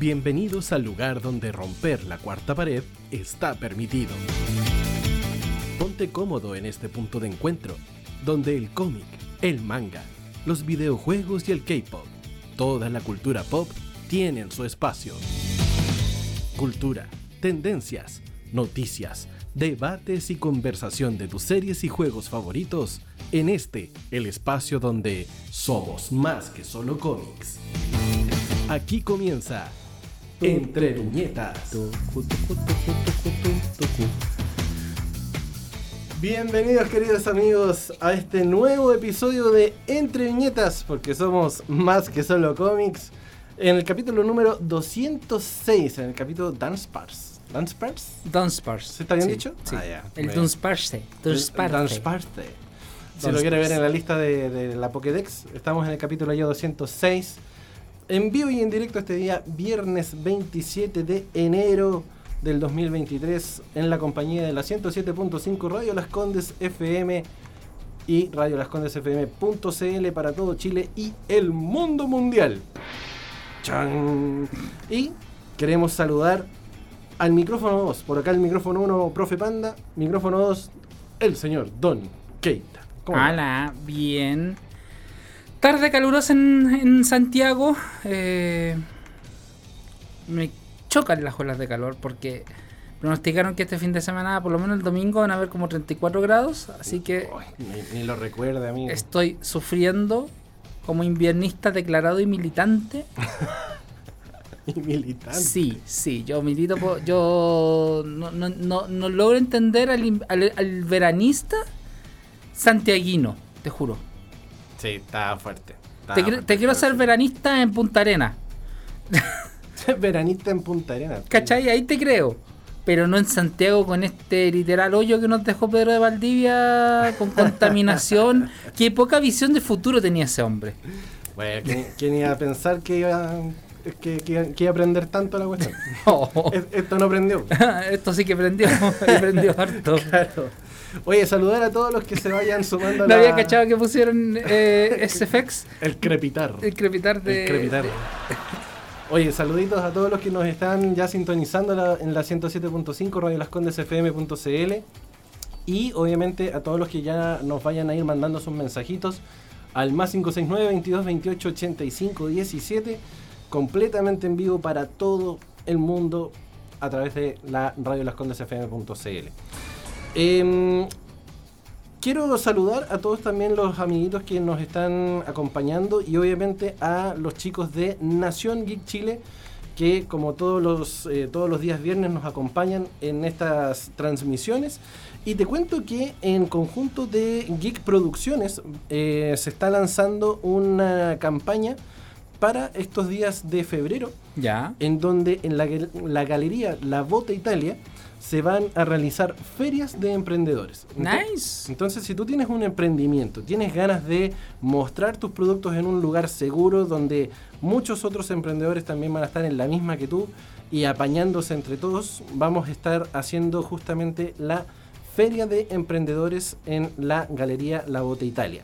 Bienvenidos al lugar donde romper la cuarta pared está permitido. Ponte cómodo en este punto de encuentro, donde el cómic, el manga, los videojuegos y el K-pop, toda la cultura pop tienen su espacio. Cultura, tendencias, noticias, debates y conversación de tus series y juegos favoritos en este, el espacio donde somos más que solo cómics. Aquí comienza Entre Viñetas. Bienvenidos queridos amigos a este nuevo episodio de Entre Viñetas, porque somos más que solo cómics. En el capítulo número 206, en el capítulo Dance Pars. ¿Dance Pars? Dance Pars. ¿Se está bien Sí, dicho? sí. Ah. El Dance Parse. Dance Parse. Si lo quiere ver en la lista de, de la Pokédex, estamos en el capítulo ya 206. En vivo y en directo este día, viernes 27 de enero del 2023, en la compañía de la 107.5 Radio Las Condes FM y Radio Las Condes FM.cl para todo Chile y el mundo mundial. ¡Chan! Y queremos saludar al micrófono 2. Por acá el micrófono 1, profe Panda. Micrófono 2, el señor Don Keita. Hola, bien. Tarde calurosa en, en Santiago. eh, me chocan las olas de calor porque pronosticaron que este fin de semana, por lo menos el domingo, van a haber como 34 grados. Así que ni, ni lo recuerde, amigo. estoy sufriendo como inviernista declarado y militante. Y militante. Sí, sí, yo milito, po- yo no, no, no, no logro entender al- al veranista santiaguino, te juro. Sí, está fuerte. está Te, quiero- fuerte, te quiero está ser veranista en Punta Arena. Veranista en Punta Arena. ¿cachai? Ahí te creo. Pero no en Santiago con este literal hoyo que nos dejó Pedro de Valdivia, con contaminación. Qué poca visión de futuro tenía ese hombre. Bueno, ¿quién, quién iba a pensar que iba, que, que- que iba a aprender tanto la cuestión? Oh, Es- Esto no aprendió. esto sí que prendió, y prendió harto. Claro. Oye, saludar a todos los que se vayan sumando a No la- había cachado que pusieron eh, SFX, El crepitar. el crepitar de... El crepitar. Oye, saluditos a todos los que nos están ya sintonizando la- en la 107.5 Radio Las Condes FM.cl y obviamente a todos los que ya nos vayan a ir mandando sus mensajitos al más 569 22 28 85 17 completamente en vivo para todo el mundo a través de la Radio Em, Quiero saludar a todos también los amiguitos que nos están acompañando y obviamente a los chicos de Nación Geek Chile que como todos los, eh, todos los días viernes nos acompañan en estas transmisiones. Y te cuento que en conjunto de Geek Producciones eh, se está lanzando una campaña para estos días de febrero Ya. en donde en la, la galería La Bota Italia se van a realizar ferias de emprendedores. Nice. Entonces, si tú tienes un emprendimiento, tienes ganas de mostrar tus productos en un lugar seguro donde muchos otros emprendedores también van a estar en la misma que tú y apañándose entre todos, vamos a estar haciendo justamente la Feria de Emprendedores en la Galería La Bota Italia.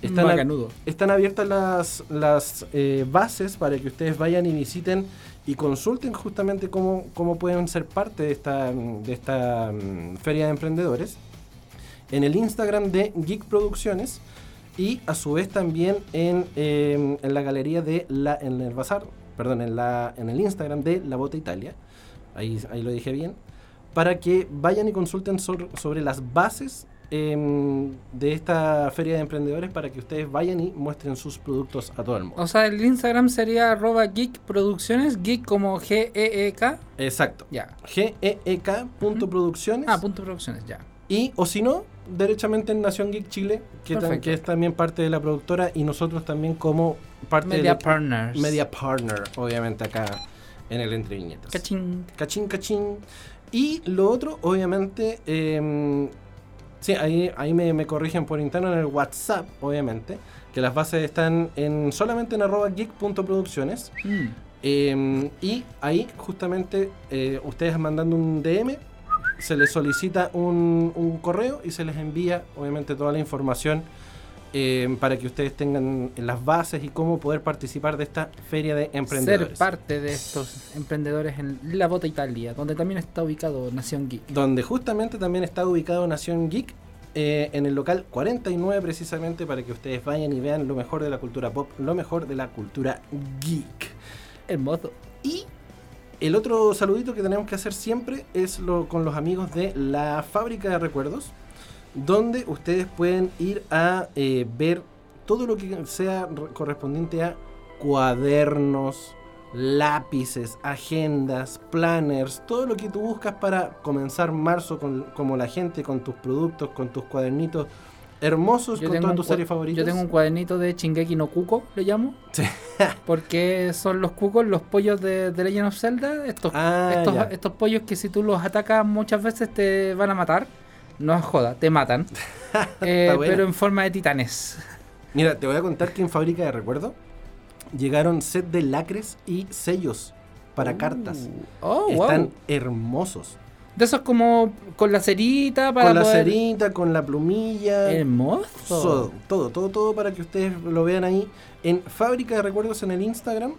Están, abiertas las, las eh, bases para que ustedes vayan y visiten y consulten justamente cómo, cómo pueden ser parte de esta, de esta mm, feria de emprendedores en el Instagram de Geek Producciones y a su vez también en, eh, en la galería de la en el bazar, perdón, en la en el Instagram de La Bota Italia. Ahí, ahí lo dije bien. Para que vayan y consulten sobre, sobre las bases em, de esta feria de emprendedores para que ustedes vayan y muestren sus productos a todo el mundo. O sea, el Instagram sería arroba geek producciones, geek como G-E-E-K. Exacto. Ya. GEEK punto producciones. Ah, punto producciones, ya. Y, o si no, derechamente en Nación Geek Chile, que, es también parte de la productora y nosotros también como parte Media de Partners. Media Partner, obviamente acá en el Entre Viñetas. Cachín. Cachín, cachín. Y lo otro, obviamente, em, sí, ahí, ahí me, me corrigen por interno en el WhatsApp, obviamente, que las bases están en solamente en arroba geek.producciones. Mm. Eh, y ahí justamente eh, ustedes mandando un DM, se les solicita un, un correo y se les envía obviamente toda la información eh, para que ustedes tengan las bases y cómo poder participar de esta feria de emprendedores. Ser parte de estos emprendedores en La Bota Italia, donde también está ubicado Nación Geek. Donde justamente también está ubicado Nación Geek, eh, en el local 49 precisamente, para que ustedes vayan y vean lo mejor de la cultura pop, lo mejor de la cultura geek. Hermoso. Y el otro saludito que tenemos que hacer siempre es lo, con los amigos de la fábrica de recuerdos, donde ustedes pueden ir a eh, ver todo lo que sea re- correspondiente a cuadernos, lápices, agendas, planners, todo lo que tú buscas para comenzar marzo con, como la gente, con tus productos, con tus cuadernitos hermosos, con todas tus series favoritas. yo tengo un cuadernito de Shingeki no Kuko, le llamo. Sí. porque son los cucos, los pollos de, de Legend of Zelda. Estos, Ah, estos, estos pollos que si tú los atacas muchas veces te van a matar. No es joda, te matan. Eh, pero en forma de titanes. Mira, te voy a contar que en Fábrica de Recuerdo llegaron set de lacres y sellos para cartas. Oh, Están wow. hermosos. De esos como con la cerita para con la poder- cerita, con la plumilla. Hermoso. Todo, todo, todo, todo para que ustedes lo vean ahí en Fábrica de Recuerdos en el Instagram.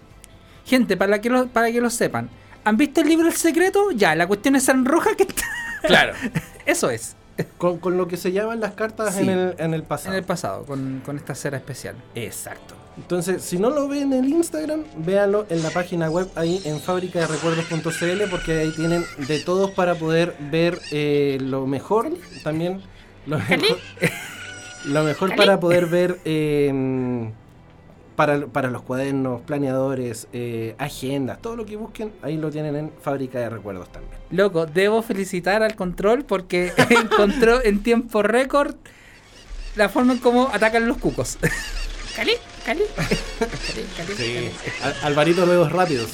Gente, para que, lo, para que lo sepan. ¿Han visto el libro El Secreto? Ya, la cuestión es en roja que está. Claro. Eso es. Con, con lo que se llaman las cartas Sí. en, el, en el pasado. En el pasado, con, con esta cera especial. Exacto. Entonces, si no lo ven en el Instagram, véanlo en la página web ahí en fábricaderecuerdos.cl porque ahí tienen de todos para poder ver eh, lo mejor también. Lo mejor, lo mejor para poder ver eh, para, para los cuadernos, planeadores, eh, agendas, todo lo que busquen, ahí lo tienen en Fábrica de Recuerdos también. Loco, debo felicitar al control porque encontró en tiempo récord la forma en cómo atacan los cucos. Cali, cali, cali, cali, cali. Al- Alvarito Dedos Rápidos.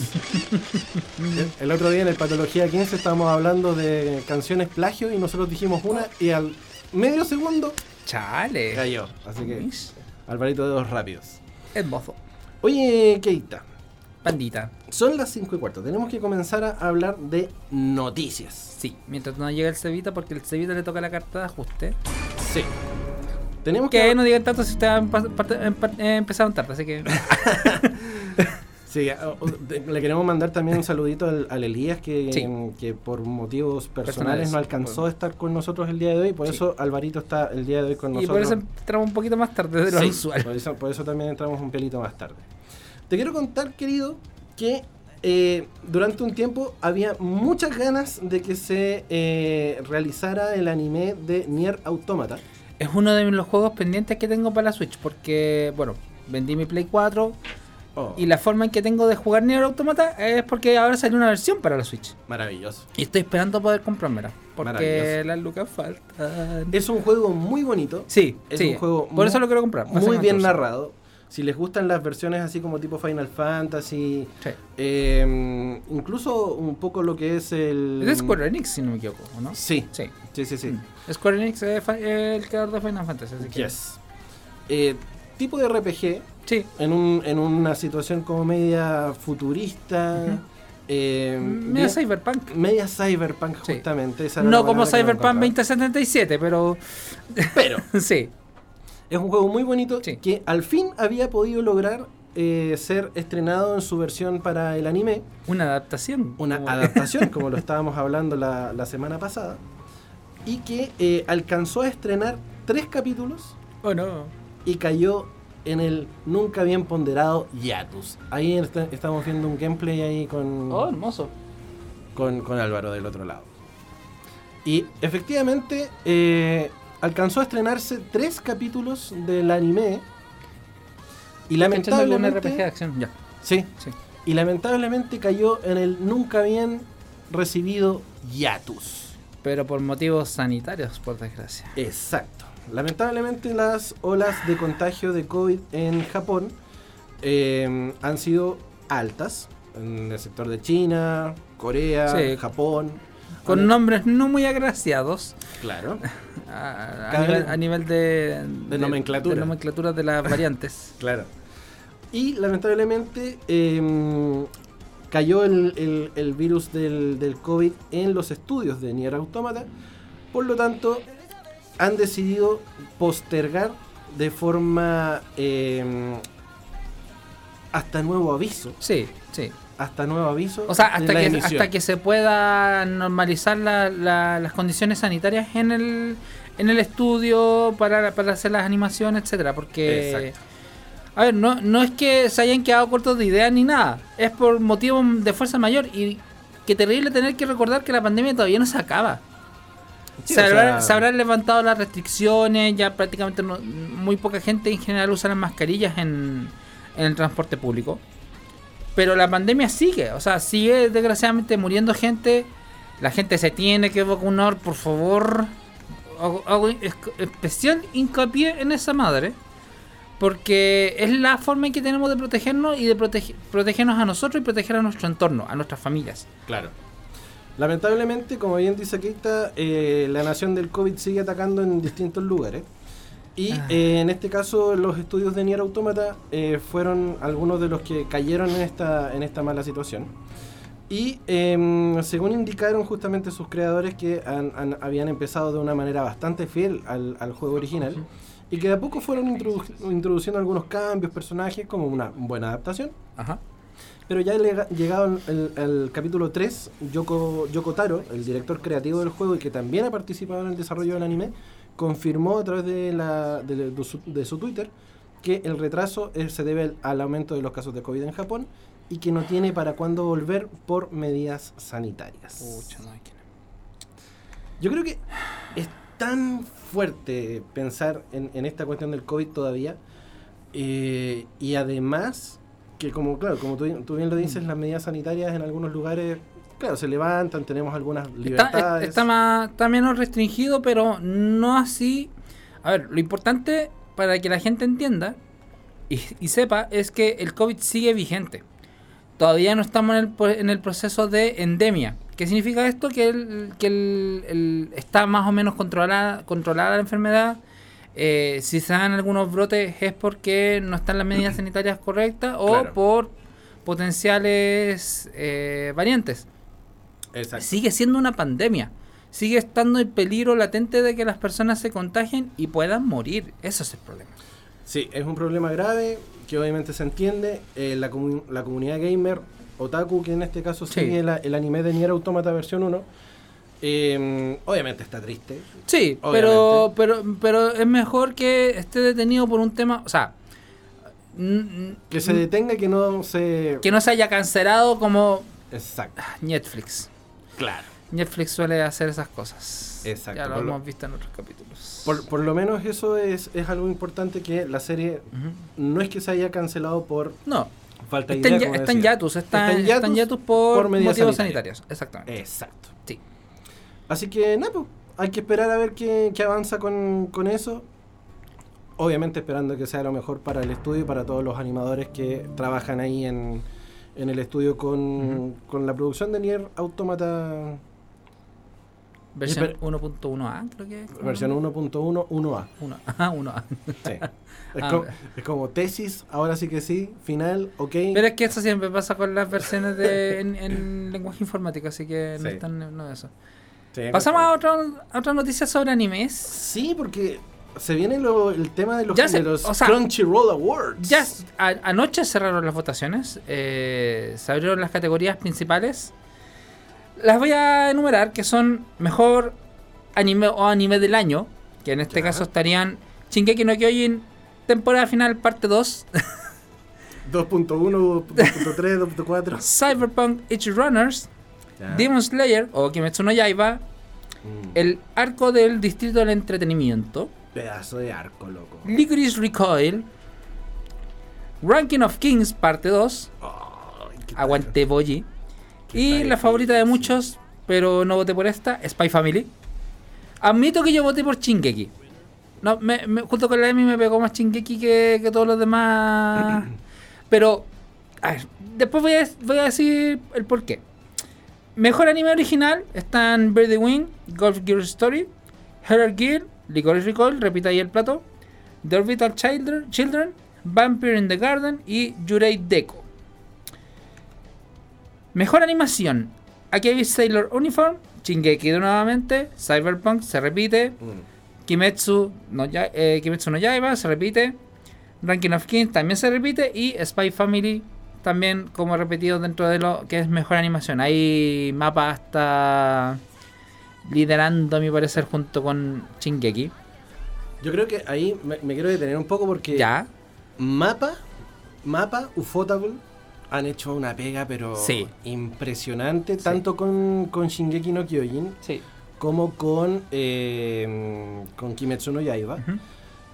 El- otro día en el Patología 15 estábamos hablando de canciones plagio y nosotros dijimos una y al medio segundo Chale. cayó. Así que. Alvarito Dedos Rápidos. Hermoso. Oye, Keita, Pandita. son las 5 y cuarto. Tenemos que comenzar a hablar de noticias. Sí, mientras no llega el Cevita, porque el Cevita le toca la carta de ajuste. Sí. Tenemos Que que. no digan tanto si ustedes empezaron tarde, así que. Sí, a- o- de- le queremos mandar también un saludito al, al Elías que, Sí. que por motivos personales, Personales, no alcanzó a estar con nosotros el día de hoy. Por Sí. eso Alvarito está el día de hoy con y nosotros. por eso entramos un poquito más tarde de lo Sí, usual. Por eso, por eso también entramos un pelito más tarde. Te quiero contar, querido, que eh, durante un tiempo había muchas ganas de que se eh, realizara el anime de Nier Automata. Es uno de los juegos pendientes que tengo para la Switch, porque, bueno, vendí mi Play 4 Oh, y la forma en que tengo de jugar Nier Automata es porque ahora salió una versión para la Switch. Maravilloso. Y estoy esperando poder comprármela, porque Maravilloso. las lucas faltan. Es un juego muy bonito. Sí, es sí. un juego Por eso muy- lo quiero comprar. Muy bien narrado. Si les gustan las versiones así como tipo Final Fantasy, Sí. eh, incluso un poco lo que es el... Es de Square Enix, si no me equivoco, ¿o ¿no? Sí, Sí. sí, sí, sí. Mm. Square Enix es el creador de Final Fantasy, así que. Yes. Eh, tipo de RPG, Sí. en, un, en una situación como media futurista, eh, Media bien- Cyberpunk. media cyberpunk justamente. No como Cyberpunk encontraba. 2077, pero. Pero sí. es un juego muy bonito Sí. que al fin había podido lograr eh, ser estrenado en su versión para el anime. Una adaptación. Una como- adaptación, como lo estábamos hablando la, la semana pasada. Y que eh, alcanzó a estrenar tres capítulos Oh, no. y cayó en el nunca bien ponderado Yatus. Ahí está- estamos viendo un gameplay ahí con, Oh, hermoso. con, con Álvaro del otro lado. Y efectivamente eh, alcanzó a estrenarse tres capítulos del anime. Y Un RPG de lamentablemente, acción. Ya. sí, Sí. y lamentablemente cayó en el nunca bien recibido Yatus. Pero por motivos sanitarios, por desgracia. Exacto. Lamentablemente las olas de contagio de COVID en Japón eh, han sido altas en el sector de China, Corea, Sí. Japón. Con nombres no muy agraciados. Claro. A, nivel, vez- a nivel de, de, nomenclatura. de nomenclatura de las variantes. Claro. Y lamentablemente eh, cayó el, el- el virus del, del COVID en los estudios de Nier Automata. Por lo tanto, han decidido postergar de forma eh, hasta nuevo aviso. Sí, sí. Hasta nuevo aviso. O sea, hasta que, emisión. hasta que se pueda normalizar la- la- las condiciones sanitarias en el, en el estudio para, para hacer las animaciones, etcétera. Porque, Exacto. a ver, no, no es que se hayan quedado cortos de ideas ni nada. Es por motivo de fuerza mayor. Y qué terrible tener que recordar que la pandemia todavía no se acaba. Sí, se, sea, habrán levantado las restricciones, ya prácticamente no- muy poca gente en general usa las mascarillas en, en el transporte público. Pero la pandemia sigue, o sea, sigue desgraciadamente muriendo gente. La gente se tiene que vacunar, por favor. Hago, hago es- especial hincapié en esa madre. Porque es la forma en que tenemos de protegernos y de protege- protegernos a nosotros y proteger a nuestro entorno, a nuestras familias. Claro. Lamentablemente, como bien dice Keita, eh, la nación del COVID sigue atacando en distintos lugares. Y Ah. eh, en este caso, los estudios de Nier Automata eh, fueron algunos de los que cayeron en esta, en esta mala situación. Y em, según indicaron justamente sus creadores que han- han- habían empezado de una manera bastante fiel al, al juego original y que de a poco fueron introdu- introduciendo algunos cambios, personajes, como una buena adaptación. Ajá. Pero ya lega- llegado el capítulo 3, Yoko, Yoko Taro, el director creativo del juego y que también ha participado en el desarrollo del anime, confirmó a través de, la, de, de su, de su Twitter que el retraso se debe al, al aumento de los casos de COVID en Japón y que no tiene para cuándo volver por medidas sanitarias. Yo creo que es tan fuerte pensar en, en esta cuestión del COVID todavía. eh, y además, que como, claro, como tú, tú bien lo dices, las medidas sanitarias en algunos lugares, claro, se levantan, tenemos algunas libertades. está, más, está menos restringido, pero no así. A ver, lo importante para que la gente entienda y, y sepa es que el COVID sigue vigente. Todavía no estamos en el, en el proceso de endemia. ¿Qué significa esto? Que, el, que el- está más o menos controlada, controlada la enfermedad. Eh, si se dan algunos brotes es porque no están las medidas sanitarias correctas o Claro. por potenciales eh, variantes Exacto. sigue siendo una pandemia. Sigue estando el peligro latente de que las personas se contagien y puedan morir. Ese es el problema. Sí, es un problema grave que obviamente se entiende. Eh, la, comu- la comunidad gamer, Otaku, que en este caso Sí. sigue el anime de Nier Automata versión 1, eh, obviamente está triste. Sí, pero, pero, pero es mejor que esté detenido por un tema. O sea, Que se detenga, que no se... que no se haya cancelado como Exacto. Netflix. Claro. Netflix suele hacer esas cosas. Exacto, Ya lo hemos visto en otros capítulos. Por, por lo menos eso es, es algo importante que la serie Ujú. no es que se haya cancelado por No, falta de está idea. ya- está en hiatus, está, Está en está en hiatus hiatus por, por motivos sanitarias. sanitarios. Exactamente. Exacto. Sí. Así que nada, pues, hay que esperar a ver qué, qué avanza con, con eso. Obviamente esperando que sea lo mejor para el estudio y para todos los animadores que trabajan ahí en, en el estudio con, con la producción de Nier Automata Versión pero- 1.1a, creo que es. versión 1.1 1A. Uno, ajá, 1A. Sí. Es, Ah, como, es como tesis, ahora sí que sí, final, ok. Pero es que eso siempre pasa con las versiones de, en, en lenguaje informático, así que no están no eso. Sí, Pasamos a, otra a otra noticia sobre animes. Sí, porque se viene lo- el tema de los, Ya se- de los o sea, Crunchyroll Awards. Ya a- anoche cerraron las votaciones, eh, se abrieron las categorías principales. Las voy a enumerar, que son mejor anime o anime del año, que en este Ya. caso estarían Shingeki no Kyojin, temporada final parte 2, 2.1, 2.3, 2.4. Cyberpunk Edge Runners, Demon Slayer o Kimetsu no Yaiba, Mm, el arco del distrito del entretenimiento, Pedazo de arco, loco. Licorice Recoil, Ranking of Kings parte 2, Ay, qué Aguante Boji. Y la favorita de muchos, pero no voté por esta, Spy Family. Admito que yo voté por Chingeki. No, me, me- junto con la Emi me pegó más Chingeki que, que todos los demás. pero, a ver, después voy a, voy a decir el porqué. Mejor anime original están Birdie Wing, Golf Gear Story, Horror Gear, Licorice Recoil, repita ahí el plato, The Orbital Children, Children Vampire in the Garden y Yurei Deco. Mejor animación. Aquí Sailor Uniform, Shingeki nuevamente, Cyberpunk se repite, Mm. Kimetsu no, Ya- eh, Kimetsu no Yaiba se repite. Ranking of Kings también se repite. Y Spy Family también como repetido dentro de lo que es mejor animación. Ahí Mapa está liderando a mi parecer junto con Shingeki. Yo creo que ahí me, me quiero detener un poco porque Ya. Mapa, Mapa, Ufotable han hecho una pega, pero Sí. impresionante, Sí. tanto con, con Shingeki no Kyojin Sí. como con, eh, con Kimetsu no Yaiba,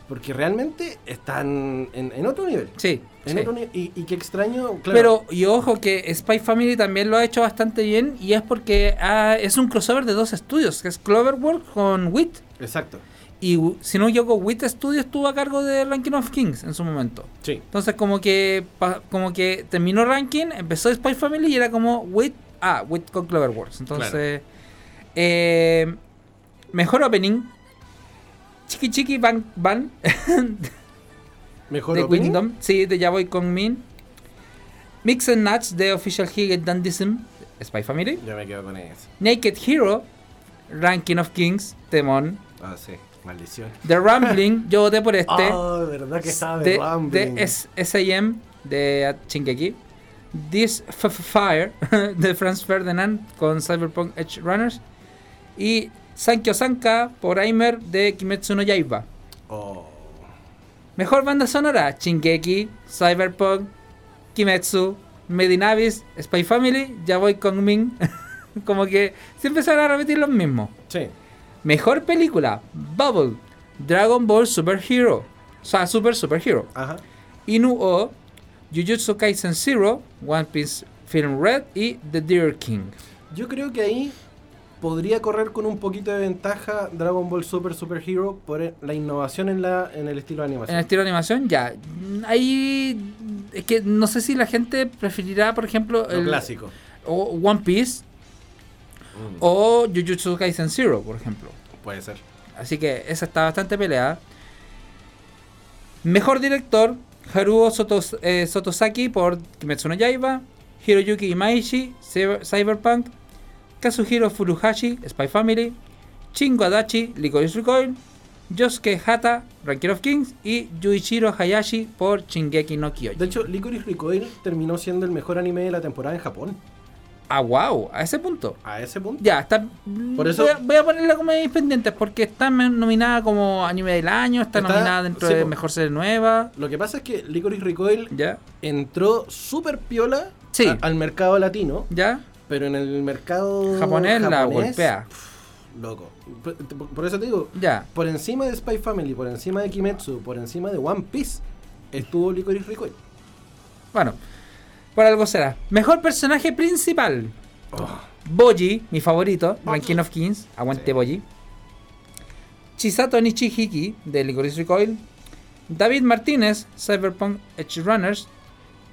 porque realmente están en, en otro nivel. Sí. En sí. otro ni- y, y qué extraño, claro. Pero, y ojo que Spy Family también lo ha hecho bastante bien y es porque ah, es un crossover de dos estudios, que es Cloverworld con WIT. Exacto. Y si no me equivoco, WIT Studios estuvo a cargo de Ranking of Kings en su momento. Sí. Entonces como que como que terminó Ranking, empezó Spy Family y era como WIT, ah, WIT con Cloverworld. Entonces, eh, mejor opening, Chiqui Chiqui Bang Bang Mejor de. Kingdom, sí, de Ya Voy Con Min. Mix and Match de Official Higget Dandism, Spy Family. Yo me quedo con eso. Naked Hero, Ranking of Kings, Temon. Ah, sí. Maldición. The Rambling, yo voté por este. Oh, verdad que estaba de, Rumbling. de S.A.M. de Shingeki. This F Fire de Franz Ferdinand con Cyberpunk Edge Runners. Y Sankyo Sanka por Aimer de Kimetsu no Yaiba. Oh. Mejor banda sonora: Shingeki, Cyberpunk, Kimetsu, Medinavis, Spy Family, Ya voy con Min. Como que siempre se van a repetir los mismos. Sí. Mejor película: Bubble, Dragon Ball Super Hero. O sea, Super Super Hero. Ajá. Inu O, Jujutsu Kaisen Zero, One Piece Film Red y The Deer King. Yo creo que ahí podría correr con un poquito de ventaja Dragon Ball Super Super Hero por e- la innovación en la en el estilo de En animación. el estilo de animación, ya. Ahí. Es que no sé si la gente preferirá, por ejemplo, Lo el, clásico. o One Piece Mm, o Jujutsu Kaisen Zero, por ejemplo. Puede ser. Así que esa está bastante peleada. Mejor director, Haruo Sotos- eh, Sotosaki por Kimetsu no Yaiba, Hiroyuki Imaishi, Cyber- Cyberpunk, Kazuhiro Furuhashi, Spy Family, Shingo Adachi, Licorice Recoil, Yosuke Hata, Ranking of Kings y Yuichiro Hayashi por Shingeki no Kyojin. De hecho, Licorice Recoil terminó siendo el mejor anime de la temporada en Japón. ah, wow, a ese punto. A ese punto. Ya, está. Por eso- voy, a, voy a ponerla como mis pendientes porque está nominada como anime del año, está, Está- nominada dentro sí, de. Mejor Serie Nueva. Lo que pasa es que Licorice Recoil Ya, entró súper piola Sí. a- al mercado latino, ya. Pero en el mercado Japonés la golpea. Loco. Por, eso te digo, Ya. por encima de Spy Family, por encima de Kimetsu, por encima de One Piece, estuvo Licorice Recoil. Bueno, por algo será. Mejor personaje principal. Oh, Boji, mi favorito, Boji. Ranking of Kings, aguante Sí. Boji. Chisato Nichihiki, de Licorice Recoil. David Martínez, Cyberpunk Edge Runners.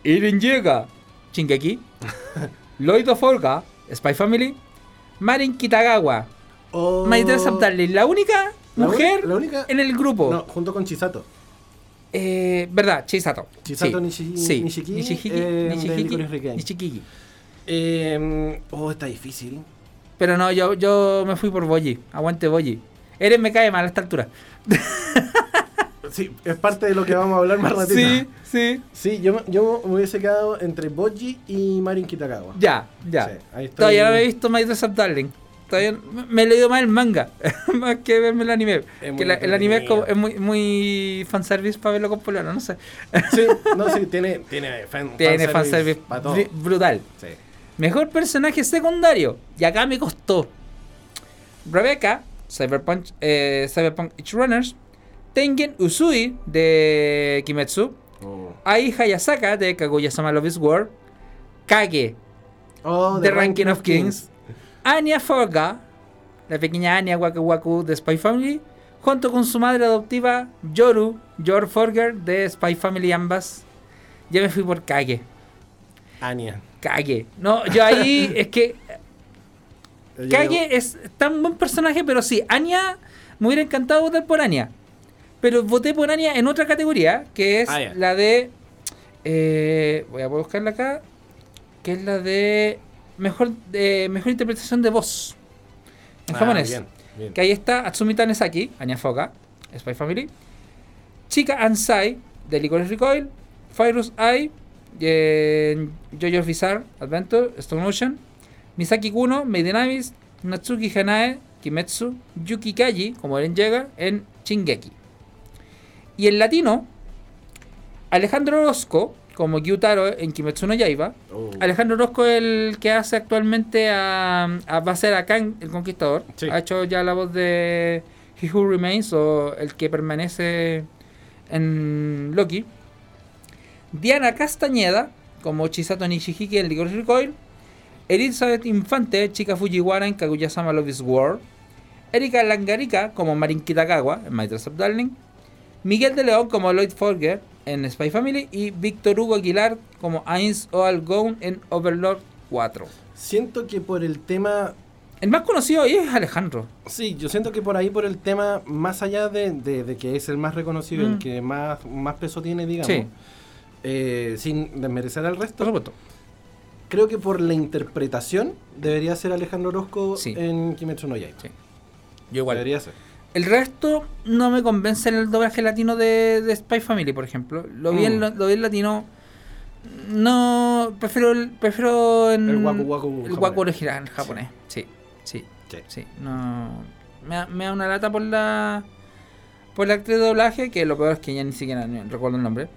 Irin Llega, Shingeki. Lloyd of Olga, Spy Family. Marin Kitagawa, oh. Darling, la única La mujer uni- la única- en el grupo. No, junto con Chisato. Eh, verdad, Chisato. Chisato sí. Sí. Nishiki, Nishiki, eh, Nishiki. Eh, oh, está difícil. Pero no, yo, yo me fui por Boji. Aguante Boji. Eren me cae mal a esta altura. Sí, es parte de lo que vamos a hablar más ratito. Sí, sí. Sí, yo, me- yo me hubiese quedado entre Boji y Marin Kitagawa. Ya, ya. Sí, ahí estoy. Todavía no había visto My Dress Up Darling. Todavía me- he leído más el manga. más que verme el anime. Que la- el anime es, como- es muy, muy fanservice para verlo con pololo, no sé. Sí, no, sí, tiene, tiene fan, Tiene fanservice para todo. br- brutal. Sí. Mejor personaje secundario. Y acá me costó. Rebecca, Cyberpunk, eh, Cyberpunk Edge Runners. Tengen Usui de Kimetsu. Oh. Ai Hayasaka de Kaguya-sama Love is War. Kage Oh, de Ranking of Kings. Anya Forga, la pequeña Anya Waku Waku de Spy Family. Junto con su madre adoptiva Yoru, Yor Forger de Spy Family ambas. Yo me fui por Kage. Anya. Kage. No, yo ahí es que Kage es tan buen personaje, pero sí, Anya me hubiera encantado votar por Anya. Pero voté por Anya en otra categoría, que es Ah, la de. eh, voy a buscarla acá. Que es la de. Mejor, mejor interpretación de voz. En Ah, japonés. bien. Bien. Que ahí está Atsumi Tanesaki, Anya Foka, Spy Family. Chica Ansai, de Licorice Recoil. Fyrus Eye, eh, Jojo's Bizarre Adventure, Stone Ocean. Misaki Kuno, Made. Natsuki Hanae, Kimetsu. Yuki Kaji, como Eren llega, en Shingeki. Y en latino, Alejandro Orozco, como Gyutaro en Kimetsu no Yaiba. Oh. Alejandro Orozco es el que hace actualmente a, a- va a ser a Kang el Conquistador. Sí. Ha hecho ya la voz de He Who Remains o el que permanece en Loki. Diana Castañeda como Chisato Nishihiki en Licorice Recoil. Elizabeth Infante, chica Fujiwara en Kaguya-sama Love is War. Erika Langarica como Marin Kitagawa en My Dress Up Darling. Miguel de León como Lloyd Forger en Spy Family. Y Víctor Hugo Aguilar como Ains Oal Gone en Overlord 4. Siento que por el tema El más conocido ahí es Alejandro. Sí, yo siento que por ahí, por el tema, más allá de, de- de que es el más reconocido, Mm. el que más, más peso tiene, digamos, Sí. eh, sin desmerecer al Por resto, supuesto. creo que por la interpretación debería ser Alejandro Orozco Sí. en Kimetsu no Yaiba. Sí. Yo igual. Debería ser. El resto no me convence en el doblaje latino de, de Spy Family, por ejemplo. Lo vi, en, Mm. lo, lo vi en latino. No. Prefiero, el- prefiero en. El waku waku El waku original japonés. Sí, sí, Sí. sí. No. Me da, me da una lata por la. Por la actriz de doblaje, que lo peor es que ya ni siquiera recuerdo el nombre.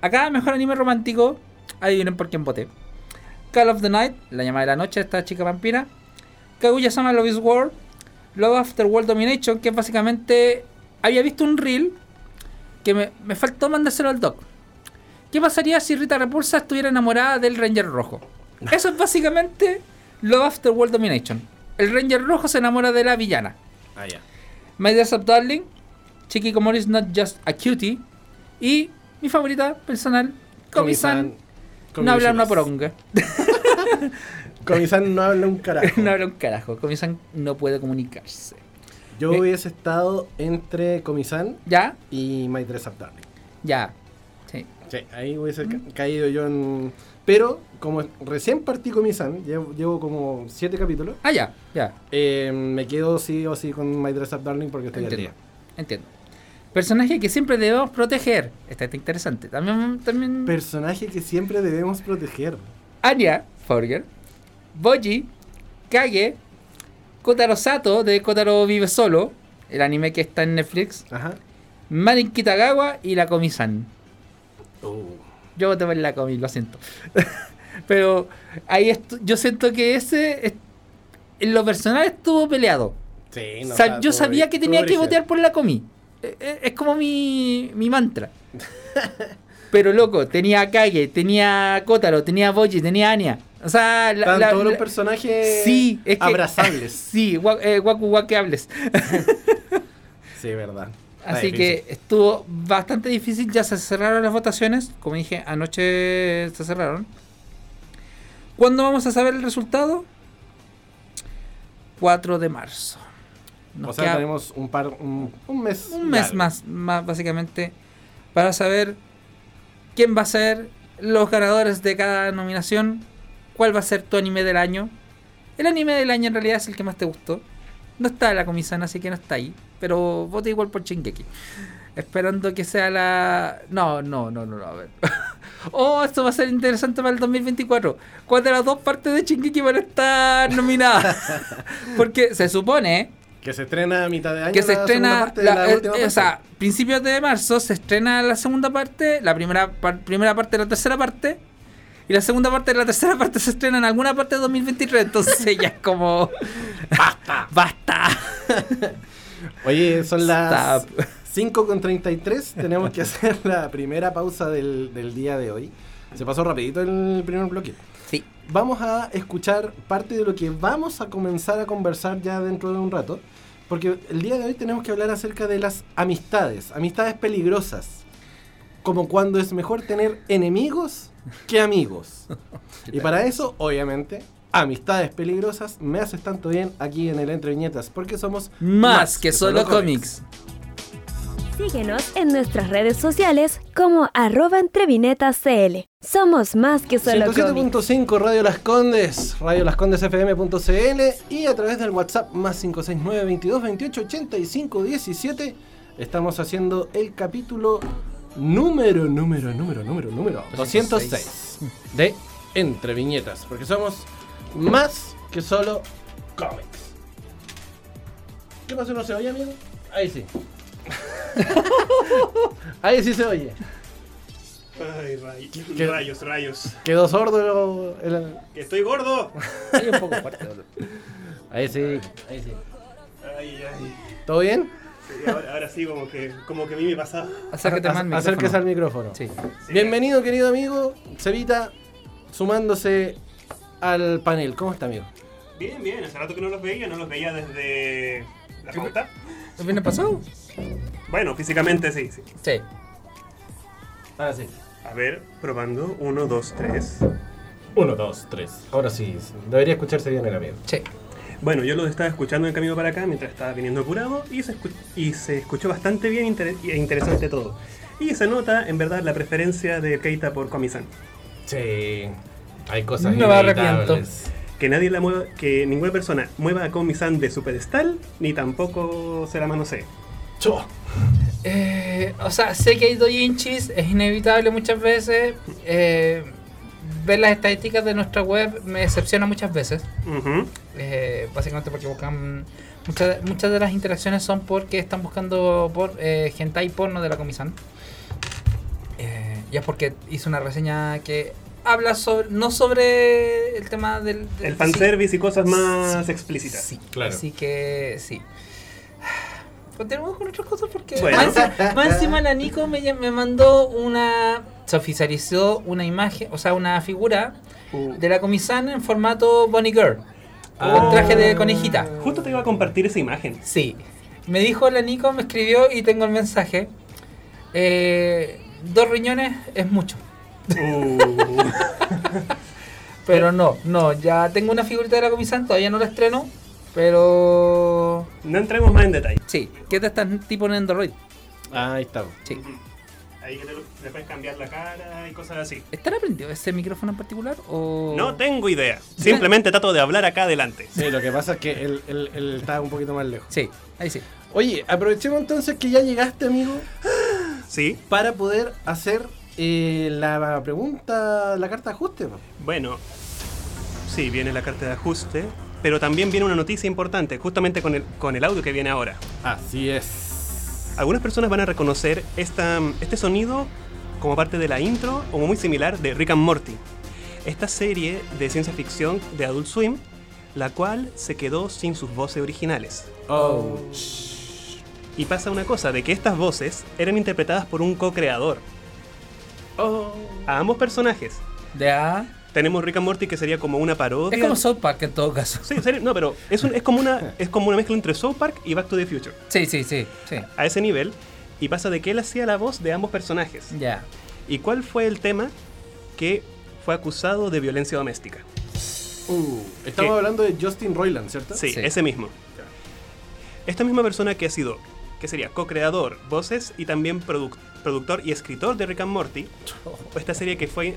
Acá, mejor anime romántico. Adivinen por quién voté. Call of the Night, la llamada de la noche, esta chica vampira. Kaguya-sama Love is War. Love After World Domination, que es básicamente. Había visto un reel que me, me faltó mandárselo al doc. ¿Qué pasaría si Rita Repulsa estuviera enamorada del Ranger Rojo? Eso es básicamente Love After World Domination. El Ranger Rojo se enamora de la villana. Ah, ya. My Dear Darling, Komori is not just a cutie. Y mi favorita personal, Komi-san, no habla una poronga. Komi-san no habla un carajo. no habla un carajo. Komi-san no puede comunicarse. Yo Eh. hubiese estado entre Komi-san ¿Ya? y My Dress Up Darling. Ya. Sí. Sí, ahí hubiese ca- caído yo en... Pero, como recién partí Komi-san, llevo, llevo como siete capítulos, Ah, ya. Ya. eh, me quedo sí o sí con My Dress Up Darling porque estoy al Entiendo. día. Entiendo. Personaje que siempre debemos proteger. Está está interesante. También, también Personaje que siempre debemos proteger. Anya Forger, Boji, Kage, Kotaro Sato de Kotaro Vive Solo, el anime que está en Netflix, Ajá. Marin Kitagawa y la Komi-san. Oh. Yo voté por la Komi, lo siento. Pero ahí yo siento que ese, es- en lo personal estuvo peleado. Sí, O no, sea, yo sabía que tenía que votar por la Komi. Eh, eh, Es como mi, mi mantra. Pero loco, tenía a Kage, tenía a Kotaro, tenía a Boji, tenía a Anya. O sea, la, Están la- todos los personajes Sí, es que- abrazables. sí, gua- eh, guacu guaqueables. sí, verdad. Está Así difícil. que estuvo bastante difícil. Ya se cerraron las votaciones. Como dije, anoche se cerraron. ¿Cuándo vamos a saber el resultado? 4 de marzo. Nos o sea, queda tenemos un par, un, un mes. un mes más, más, básicamente, para saber quién va a ser los ganadores de cada nominación, cuál va a ser tu anime del año. El anime del año en realidad es el que más te gustó. No está la comisana, así que no está ahí. Pero vote igual por Shingeki. Esperando que sea la. No, no, no, no, no, a ver. oh, esto va a ser interesante para el 2024. ¿Cuál de las dos partes de Shingeki van a estar nominadas? Porque se supone Que se estrena a mitad de año. que se la estrena parte de la- la eh, última eh, o parte. sea, principios de marzo se estrena la segunda parte, la primera par- primera parte de la tercera parte y la segunda parte de la tercera parte se estrena en alguna parte de 2023, entonces ya es como basta, basta. Oye, son las Stop. 5 con 33. Tenemos que hacer la primera pausa del, del día de hoy. Se pasó rapidito el primer bloque. Sí. Vamos a escuchar parte de lo que vamos a comenzar a conversar ya dentro de un rato. Porque el día de hoy tenemos que hablar acerca de las amistades. Amistades peligrosas. Como cuando es mejor tener enemigos que amigos. Y para eso, obviamente, amistades peligrosas me haces tanto bien aquí en el Entre Viñetas. Porque somos Más, que, solo cómics. Síguenos en nuestras redes sociales como arroba entrevinetascl. Somos más que solo cómics. 107.5 Radio Las Condes, Radio Las Condes FM.cl y a través del WhatsApp más 569 22 28 85 17 estamos haciendo el capítulo número, número, número, número, número 206 de Entre Viñetas, porque somos más que solo cómics. ¿Qué pasó? ¿No se oye, amigo? Ahí sí. Ahí sí se oye. Ay, ray- ¿Qué? rayos, rayos. Quedó sordo el- el- ¡Que estoy gordo! Ahí un poco fuerte. Ahí sí, ahí sí. Ay, ay. ¿Todo bien? Ahora, ahora sí, como que, como que a mí me pasaba. Acércate más al Ac- Acérquese al micrófono. Sí. Bienvenido, querido amigo. Cevita, sumándose al panel. ¿Cómo está, amigo? Bien, bien, hace rato que no los veía, no los veía desde la facultad. ¿El viernes pasado? Bueno, físicamente sí, sí. Sí. Ahora sí. A ver, probando. Uno, dos, tres. Uno, dos, tres. Ahora sí, debería escucharse bien el amigo. Sí. Bueno, yo lo estaba escuchando en el camino para acá mientras estaba viniendo apurado y se, escu- y se escuchó bastante bien inter- e interesante todo. Y se nota, en verdad, la preferencia de Keita por Komi-san. Sí, hay cosas No me arrepiento. Que nadie la mueva, que ninguna persona mueva a Komi-san de su pedestal, ni tampoco se la manosee. Cho. Eh, o sea, sé que hay doujinshis, es inevitable muchas veces. Eh, ver las estadísticas de nuestra web me decepciona muchas veces. Eh, básicamente porque buscan. Muchas, muchas de las interacciones son porque están buscando por eh, hentai porno de la comisan. Eh, ya es porque hice una reseña que habla sobre. no sobre el tema del. del- El fanservice y cosas más explícitas. Sí, Claro. Así que sí. Continuamos con otras cosas porque Bueno. más, más encima la Nico me, me mandó una. Se oficializó una imagen, o sea, una figura Uh, de la comisana en formato Bonnie Girl. Ah. Con traje de conejita. Justo te iba a compartir esa imagen. Sí. Me dijo la Nico, me escribió y tengo el mensaje. Eh, dos riñones es mucho. Uh, Pero no, no, ya tengo una figurita de la comisán, todavía no la estreno. Pero. no entremos más en detalle. Sí, ¿qué te están tipo en Android? Ahí está. Sí. Ahí que te, le puedes cambiar la cara y cosas así. ¿Estará prendido ese micrófono en particular? O... No tengo idea. Simplemente trato de hablar acá adelante. Sí, lo que pasa es que él, él- él está un poquito más lejos. Sí, ahí sí. Oye, aprovechemos entonces que ya llegaste, amigo, Sí. para poder hacer eh, la pregunta, la carta de ajuste. Bueno, sí, viene la carta de ajuste. Pero también viene una noticia importante, justamente con el, con el audio que viene ahora. Así es. Algunas personas van a reconocer esta, este sonido como parte de la intro o muy similar de Rick and Morty. Esta serie de ciencia ficción de Adult Swim, la cual se quedó sin sus voces originales. Oh. Y pasa una cosa, de que estas voces eran interpretadas por un co-creador. Oh. A ambos personajes. Ya. Tenemos Rick and Morty que sería como una parodia. Es como South Park en todo caso. Sí, en serio, no, pero es, un- es, como una, es como una mezcla entre South Park y Back to the Future. Sí, sí, sí. sí. A ese nivel. Y pasa de que él hacía la voz de ambos personajes. Ya. ¿Y cuál fue el tema que fue acusado de violencia doméstica? Uh, estamos ¿Qué? hablando de Justin Roiland, ¿cierto? Sí, Sí. ese mismo. Esta misma persona que ha sido, que sería co-creador, voces y también produc- productor y escritor de Rick and Morty, esta serie que fue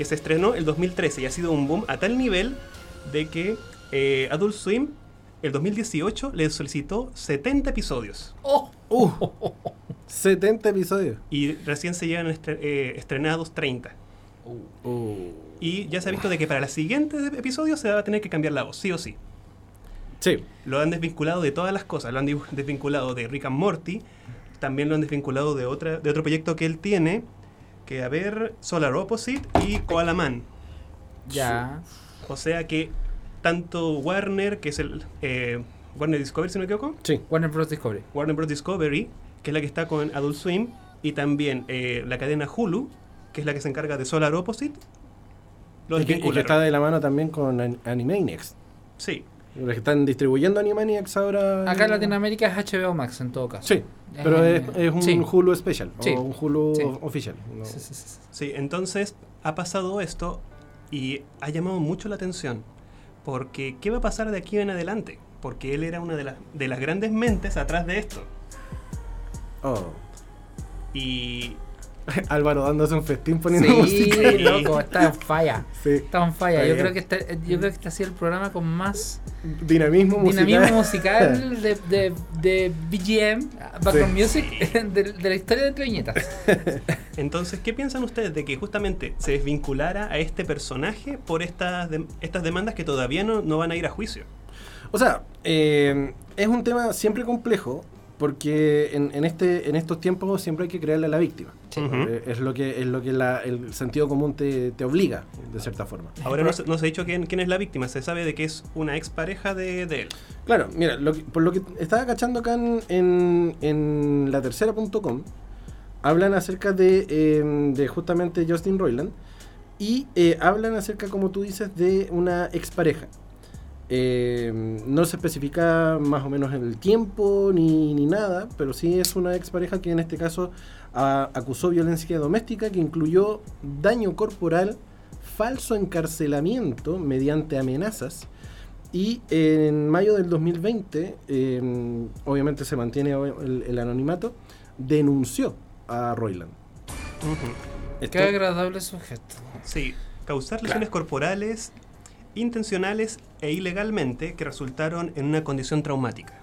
que se estrenó el 2013 y ha sido un boom a tal nivel de que eh, Adult Swim el 2018 le solicitó 70 episodios Oh. Uh, 70 episodios. y recién se llegan estre- eh, estrenados 30. Uh. Y ya se ha visto de que para los siguientes episodios se va a tener que cambiar la voz, sí o sí. Sí. Lo han desvinculado de todas las cosas. Lo han desvinculado de Rick and Morty. También lo han desvinculado de, otra, de otro proyecto que él tiene. Que a ver, Solar Opposite y Koala Man. Ya. O sea que tanto Warner, que es el eh, Warner Discovery, si no me equivoco, Sí. Warner Bros. Discovery. Warner Bros. Discovery, que es la que está con Adult Swim, y también eh, la cadena Hulu, que es la que se encarga de Solar Opposite, lo Y que, y que desvincularon. está de la mano también con An- Animaniacs. Sí, Los que están distribuyendo Animaniacs ahora. Acá en Latinoamérica es HBO Max en todo caso. Sí. Pero Eh, es, es un sí. Hulu Special. Sí. O un Hulu Sí. oficial. no. Sí, sí, sí, sí. sí. Entonces ha pasado esto y ha llamado mucho la atención. Porque, ¿qué va a pasar de aquí en adelante? Porque él era una de, las de las grandes mentes atrás de esto. Oh. Y Álvaro dándose un festín poniendo Sí, música. loco, está en falla. Sí. Está en falla. Está Yo creo, que este, yo creo que este ha sido el programa con más Dinamismo musical. dinamismo musical de, de, de BGM, Background Sí. Music, de, de la historia de Entre Viñetas. entonces, ¿qué piensan ustedes de que justamente se desvinculara a este personaje por estas, de- estas demandas que todavía no, no van a ir a juicio? O sea, eh, es un tema siempre complejo porque en, en este, en estos tiempos siempre hay que creerle a la víctima. Sí. Eh, Es lo que, es lo que la- el sentido común te, te obliga, de cierta forma. Ahora no, se- no se ha dicho quién, quién es la víctima, se sabe de que es una expareja de, de él. Claro, mira, lo que- por lo que estaba cachando acá en, en, en la tercera.com, hablan acerca de, eh, de justamente Justin Roiland y eh, hablan acerca, como tú dices, de una expareja. Eh, no se especifica más o menos el tiempo ni, ni nada, pero sí es una expareja que en este caso a- acusó violencia doméstica que incluyó daño corporal, falso encarcelamiento mediante amenazas y en mayo del 2020, eh, obviamente se mantiene el, el anonimato, denunció a Royland. Qué agradable sujeto. Sí, causar lesiones corporales intencionales e ilegalmente que resultaron en una condición traumática.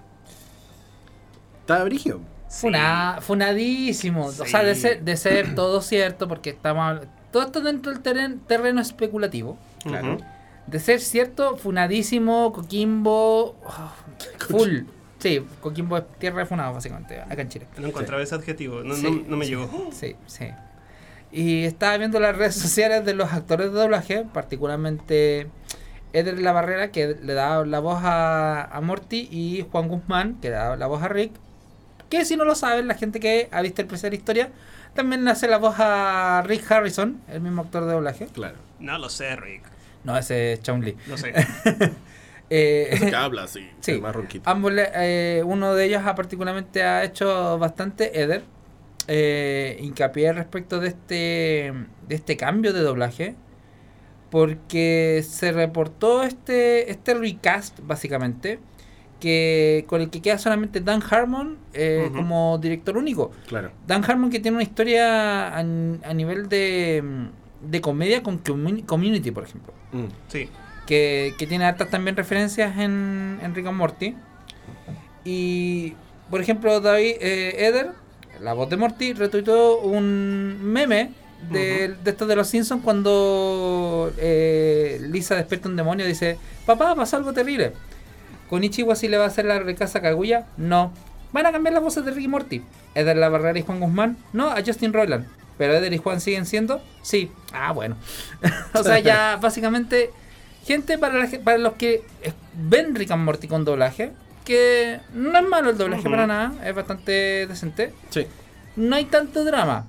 Está brigio. Funa- funadísimo. O sea, de ser, de ser todo cierto, porque estamos todo esto dentro del teren- terreno especulativo. Claro. De ser cierto, funadísimo, Coquimbo. oh, full. Sí, Coquimbo es tierra de funado, básicamente, acá en Chile. No encontraba ese adjetivo, no, Sí, no- no me sí, llegó. Sí, sí. Y estaba viendo las redes sociales de los actores de doblaje, particularmente Eder La Barrera, que le da la voz a, a Morty, y Juan Guzmán, que le da la voz a Rick. Que si no lo saben, la gente que ha visto el precio de la historia, también hace la voz a Rick Harrison, el mismo actor de doblaje. Claro. No lo sé, Rick. No, ese es Chun Li. No sé. Eh, Ese que habla así, Sí. el más ronquito. Ambos, le- eh, uno de ellos ha particularmente ha hecho bastante Eder. eh, hincapié respecto de este, de este cambio de doblaje. Porque se reportó este, este recast, básicamente. Que, con el que queda solamente Dan Harmon eh, como director único. Claro. Dan Harmon que tiene una historia a, a nivel de, de comedia con Commun- Community, por ejemplo Mm. Sí. que, que tiene hartas también referencias en, en Rick and Morty. Y, por ejemplo, David eh, Eder, la voz de Morty, retuitó un meme de, de estos de los Simpsons cuando eh, Lisa despierta un demonio y dice, papá, pasó algo terrible. ¿Con Ichiwa sí le va a hacer la recasa a Kaguya? No. ¿Van a cambiar las voces de Rick y Morty? ¿Eder La Barrera y Juan Guzmán? No, a Justin Roiland. ¿Pero Eder y Juan siguen siendo? Sí. Ah, bueno. o sea, ya básicamente, gente para, la para los que ven Rick and Morty con doblaje, que no es malo el doblaje para nada, es bastante decente. Sí. No hay tanto drama.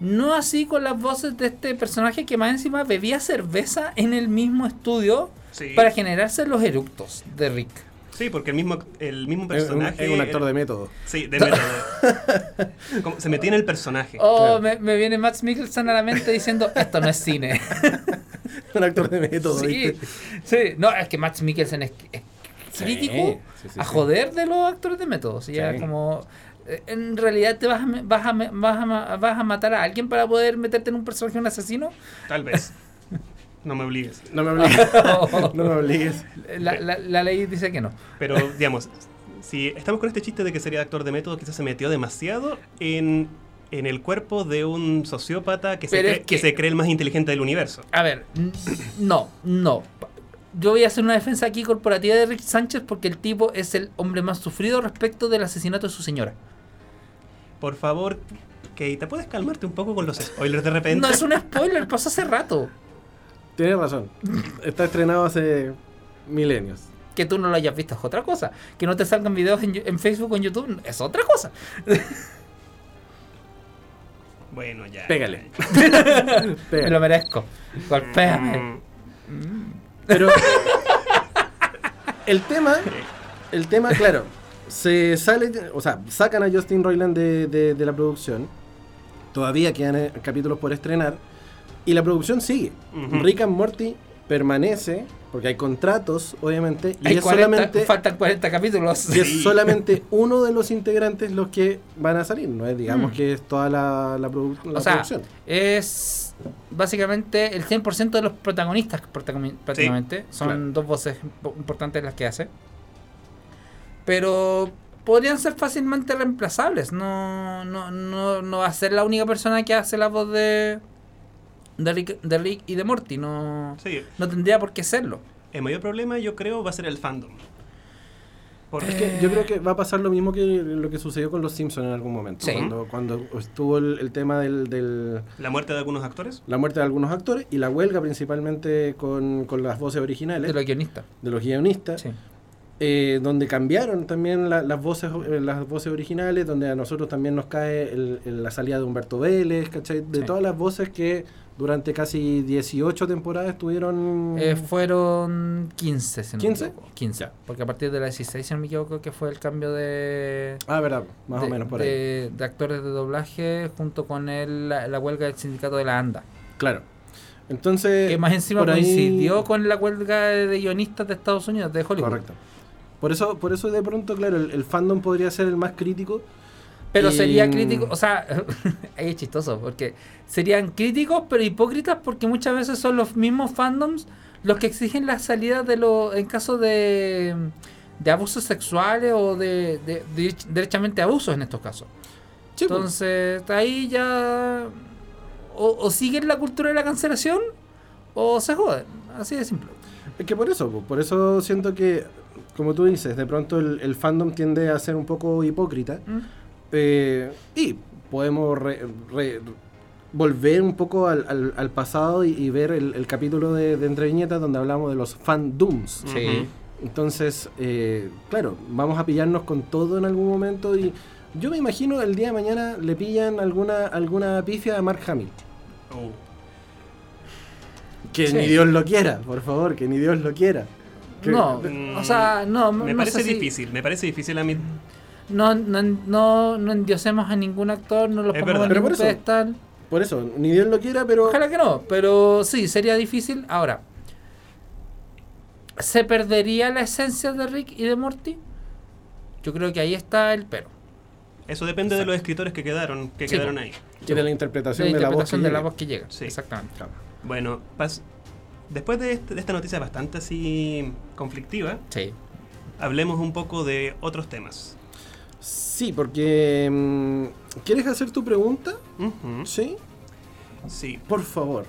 No así con las voces de este personaje que más encima bebía cerveza en el mismo estudio Sí. para generarse los eructos de Rick. Sí, porque el mismo, el mismo Es un, personaje. es un actor de método. Sí, de método. Como se metía en el personaje. Oh, Claro. me, me viene Max Mikkelsen a la mente diciendo, esto no es cine. un actor de método, sí, ¿viste? sí, no, es que Max Mikkelsen es, es Sí, crítico sí, sí, a sí. joder de los actores de método. Ya Sí. como en realidad te vas a, me- vas, a, vas, a, ma- vas a matar a alguien para poder meterte en un personaje un asesino. Tal vez. No me obligues. No me obligues. no me obligues. La, la- la ley dice que no. Pero, digamos, si estamos con este chiste de que sería actor de método, quizás se metió demasiado en, en el cuerpo de un sociópata que, se cree, que... que- se cree el más inteligente del universo. A ver, no, no. Yo voy a hacer una defensa aquí corporativa de Rick Sánchez porque el tipo es el hombre más sufrido respecto del asesinato de su señora. Por favor, Keita, ¿puedes calmarte un poco con los spoilers de repente? No es un spoiler, pasó hace rato. Tienes razón. Está estrenado hace milenios. Que tú no lo hayas visto es otra cosa. Que no te salgan videos en, en Facebook o en YouTube es otra cosa. Bueno, ya. Pégale. Me lo merezco. Golpéame. Mm, Pero el tema, el tema, claro, se sale, o sea, sacan a Justin Roiland de, de- de la producción. Todavía quedan eh, capítulos por estrenar. Y la producción sigue. Rick and Morty permanece, porque hay contratos, obviamente, y es 40 solamente faltan 40 capítulos. y es solamente uno de los integrantes los que van a salir, no es digamos Mm. que es toda la, la produ- la o sea, producción. es básicamente el 100% de los protagonistas protagoni- prácticamente. Son claro. dos voces impo- importantes las que hace. Pero podrían ser fácilmente reemplazables. No, no, no, no va a ser la única persona que hace la voz de, de, Rick, de Rick y de Morty. No, Sí, no tendría por qué serlo. el mayor problema yo creo va a ser el fandom. Porque Es que yo creo que va a pasar lo mismo que lo que sucedió con los Simpsons en algún momento. Sí. Cuando, cuando estuvo el, el tema del, del- la muerte de algunos actores. la muerte de algunos actores y la huelga principalmente con, con las voces originales De los guionistas. de los guionistas, Sí. Eh, donde cambiaron también la- las voces eh, las voces originales, donde a nosotros también nos cae el- el- la salida de Humberto Vélez, ¿cachai? De Sí. todas las voces que durante casi 18 temporadas estuvieron... Eh, fueron 15, si no me 15? equivoco. 15. Porque a partir de la 16, si no me equivoco, que fue el cambio de. ah, verdad, más de, o menos por ahí. de, actores de doblaje junto con el, la, la huelga del sindicato de la ANDA. Claro. Entonces... Que más encima por ahí- coincidió con la huelga de guionistas de Estados Unidos, de Hollywood. Correcto. Por eso, por eso de pronto, claro, el, el fandom podría ser el más crítico. Pero Y- sería crítico, o sea, ahí es chistoso, porque serían críticos pero hipócritas porque muchas veces son los mismos fandoms los que exigen la salida de los, en caso de, de abusos sexuales o de, de- de- derechamente abusos en estos casos. Sí, pues. Entonces, ahí ya o, o siguen la cultura de la cancelación o se joden, así de simple. Es que por eso, po, por eso siento que, como tú dices, de pronto el, el fandom tiende a ser un poco hipócrita. ¿Mm? Eh, y podemos re- re- volver un poco al, al- al pasado y, y ver el, el capítulo de, de Entre Viñetas donde hablamos de los fandoms. Sí. Entonces, eh, claro, vamos a pillarnos con todo en algún momento y yo me imagino el día de mañana le pillan alguna, alguna pifia a Mark Hamill. Oh. Que Sí. ni Dios lo quiera, por favor, que ni Dios lo quiera. Que- No, o sea, no, Me no parece si- difícil, me parece difícil a mí. No, no, no, no endiosemos a ningún actor, no lo Es pongamos verdad. en Pero ningún por eso- pedestal. Por eso, ni Dios lo quiera, pero... Ojalá que no, pero sí, sería difícil. Ahora, ¿se perdería la esencia de Rick y de Morty? Yo creo que ahí está el pero. Eso depende de los escritores que quedaron, que Sí, quedaron ahí. Quiere la La interpretación, de la voz. interpretación que de la voz que llega. Sí. Exactamente. Claro. Bueno, pas- después de, este- de esta noticia bastante así conflictiva, Sí. hablemos un poco de otros temas. Sí, porque... mm, ¿Quieres hacer tu pregunta? Sí. Sí, Por favor.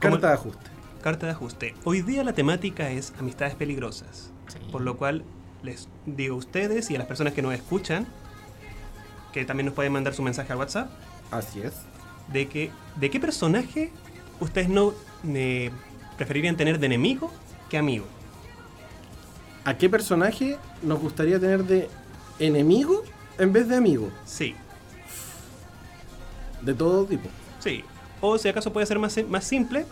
¿Cómo- Carta de ajuste. carta de ajuste. Hoy día la temática es amistades peligrosas, Sí. por lo cual les digo a ustedes y a las personas que nos escuchan, que también nos pueden mandar su mensaje al WhatsApp, Así es. de que de qué personaje ustedes no eh, preferirían tener de enemigo que amigo. ¿A qué personaje nos gustaría tener de enemigo en vez de amigo? Sí, De todo tipo. sí. O si acaso puede ser más, más simple,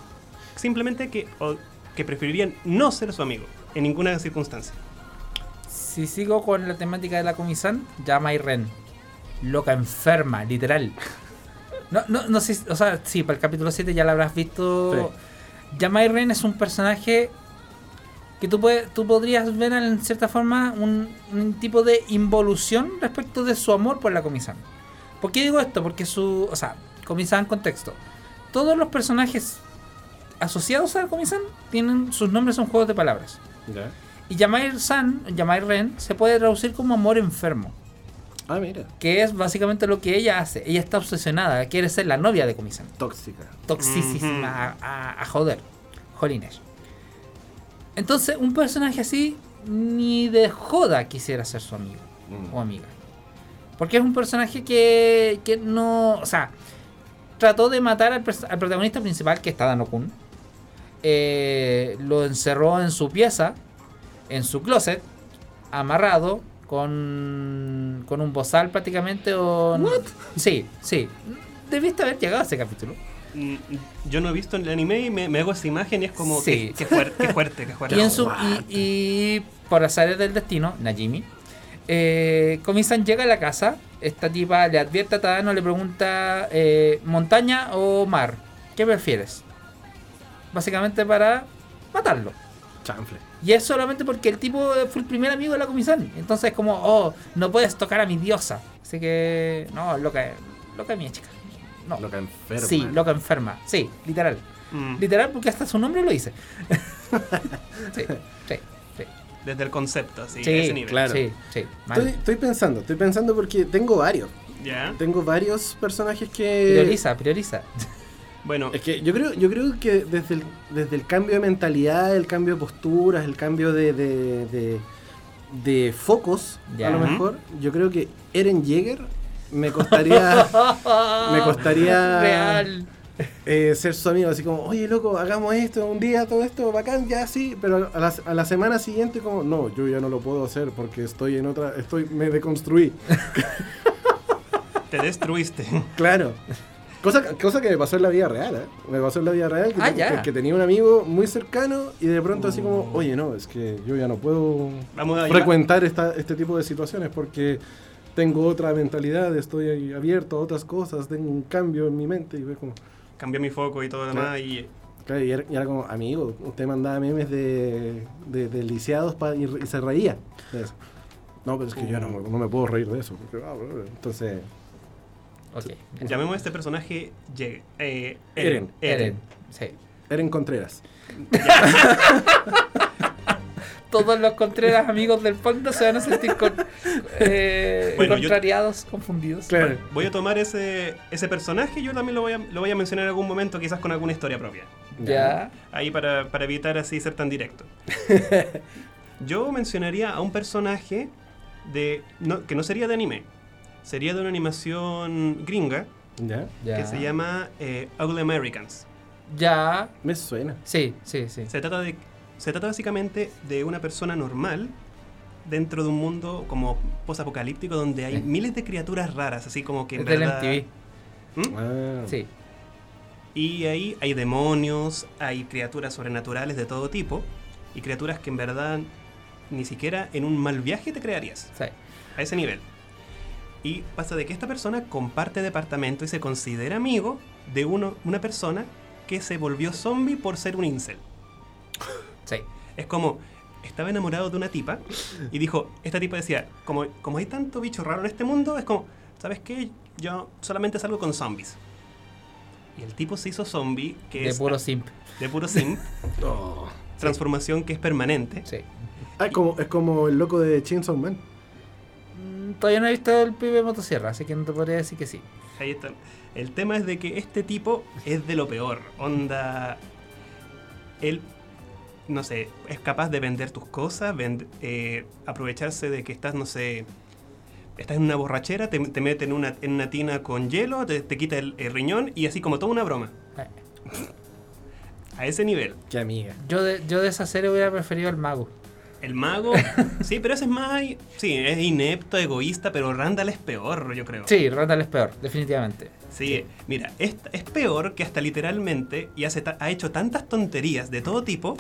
simplemente que, o- que preferirían no ser su amigo en ninguna circunstancia. Si sigo con la temática de la comisán, llama a. Loca enferma, literal. No, no, no sé, o sea, sí, para el capítulo 7 ya la habrás visto. Yamai Ren es un personaje que tú, puedes, tú podrías ver en cierta forma un, un tipo de involución respecto de su amor por la comisán. ¿Por qué digo esto? Porque su. O sea, comisán contexto. Todos los personajes asociados a la comisán tienen. sus nombres son juegos de palabras. Y Yamai San, Yamai Ren, se puede traducir como amor enfermo. Ah, mira. Que es básicamente lo que ella hace. Ella está obsesionada, quiere ser la novia de comisán Tóxica. toxicísima a, a- a joder. Jolines. Entonces, un personaje así ni de joda quisiera ser su amigo Mm. o amiga. Porque es un personaje que, que no. O sea, trató de matar al, protagonista principal, que está Dano Kun. Eh, lo encerró en su pieza, en su closet, amarrado, con, con un bozal prácticamente. O, Sí, sí. Debiste haber llegado a ese capítulo. Mm, Yo no he visto el anime y me, me hago esa imagen y es como Sí. que, fuerte, que fuerte, que fuerte. Y, en su, y, y por azares del destino, Najimi, eh, Komi-san llega a la casa. Esta tipa le advierte a Tadano, le pregunta: eh, ¿montaña o mar? ¿Qué prefieres? Básicamente para matarlo. Chanfle. Y es solamente porque el tipo fue el primer amigo de la comisión. Entonces, como, oh, no puedes tocar a mi diosa. Así que, no, loca, loca mía chica. No. Loca enferma. Sí, loca enferma. Sí, literal. Mm. Literal, porque hasta su nombre lo dice. sí, sí, sí. Desde el concepto, así, Sí, a ese nivel. claro. Sí, sí. Estoy, estoy pensando, estoy pensando porque tengo varios. ¿Ya? Tengo varios personajes que. Prioriza, prioriza. Bueno, Es que yo creo, yo creo que desde el, desde el cambio de mentalidad, el cambio de posturas, el cambio de, de, de- de focos, Ya. a lo mejor, yo creo que Eren Yeager me costaría me costaría Real. eh, ser su amigo, así como, oye loco, hagamos esto, un día todo esto, bacán, ya sí, pero a la, a la semana siguiente como, no, yo ya no lo puedo hacer porque estoy en otra, estoy, me deconstruí. te destruiste. Claro. Cosa, cosa que me pasó en la vida real, ¿eh? Me pasó en la vida real que, Ah, te- ya. que- que tenía un amigo muy cercano y de pronto así como, oye, no, es que yo ya no puedo Vamos frecuentar esta, este tipo de situaciones porque tengo otra mentalidad, estoy abierto a otras cosas, tengo un cambio en mi mente y ve como... Cambié mi foco y todo lo demás. Y Claro, y, era, y era como, amigo, usted mandaba memes de, de, de lisiados pa- y, y se reía. de eso. No, pero es que yo no, no me puedo reír de eso. porque, ah, entonces, Ok. llamemos a este personaje Ye- eh, Eren. Eren. Eren. Sí. Eren Contreras. Todos los Contreras amigos del fondo se van a sentir con, eh, Bueno, yo- contrariados, confundidos. Claro. Voy a tomar ese, ese personaje y yo también lo voy, a, lo voy a mencionar en algún momento, quizás con alguna historia propia. Ya. Ahí para, para evitar así ser tan directo. Yo mencionaría a un personaje de no- que no sería de anime, sería de una animación gringa ¿Ya? Ya. que se llama eh, Ugly Americans. Ya. Me suena. Sí, sí, sí. Se trata, de, se trata básicamente de una persona normal dentro de un mundo como posapocalíptico donde hay Sí. miles de criaturas raras, así como que en Es del verdad... MTV. ¿Mm? Ah. Sí. Y ahí hay demonios, hay criaturas sobrenaturales de todo tipo y criaturas que en verdad ni siquiera en un mal viaje te crearías. sí. A ese nivel. Y pasa de que esta persona comparte departamento y se considera amigo de uno, una persona que se volvió zombie por ser un incel. Sí. Es como, estaba enamorado de una tipa y dijo, esta tipa decía, como, como hay tanto bicho raro en este mundo, es como, ¿sabes qué? Yo solamente salgo con zombies. Y el tipo se hizo zombie, que De es puro simp. de puro sim, Oh. transformación que es permanente. Sí. Ah, es como, es como el loco de Chainsaw Man. Todavía no he visto el pibe de motosierra, así que no te podría decir que sí. Ahí está. El tema es de que este tipo es de lo peor. Onda. Él, no sé, es capaz de vender tus cosas, vend- eh, aprovecharse de que estás, no sé, estás en una borrachera, te, te mete en una, en una tina con hielo, te, te quita el, el riñón y así como toda una broma. Eh, A ese nivel. Qué amiga. Yo de, yo de esa serie hubiera preferido al mago. El mago, sí, pero ese es más. Sí, es inepto, egoísta, pero Randall es peor, yo creo. Sí, Randall es peor, definitivamente. Sí, mira, es, es peor que hasta literalmente y hace ha hecho tantas tonterías de todo tipo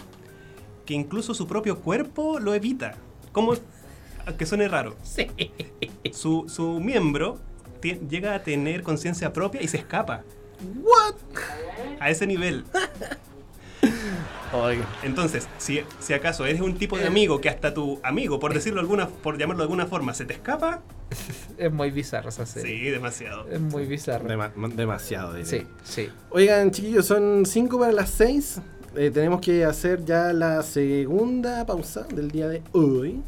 que incluso su propio cuerpo lo evita. Como que suene raro. Sí. Su, su miembro llega a tener conciencia propia y se escapa. ¿What? A ese nivel. Entonces, si, si acaso eres un tipo de amigo que hasta tu amigo, por decirlo alguna, por llamarlo de alguna forma, se te escapa, Es muy bizarro esa serie. sí, demasiado. Es muy bizarro. Dema- demasiado, diría. Sí, sí. Oigan, chiquillos, son 5 para las 6. tenemos que hacer ya la segunda pausa del día de hoy.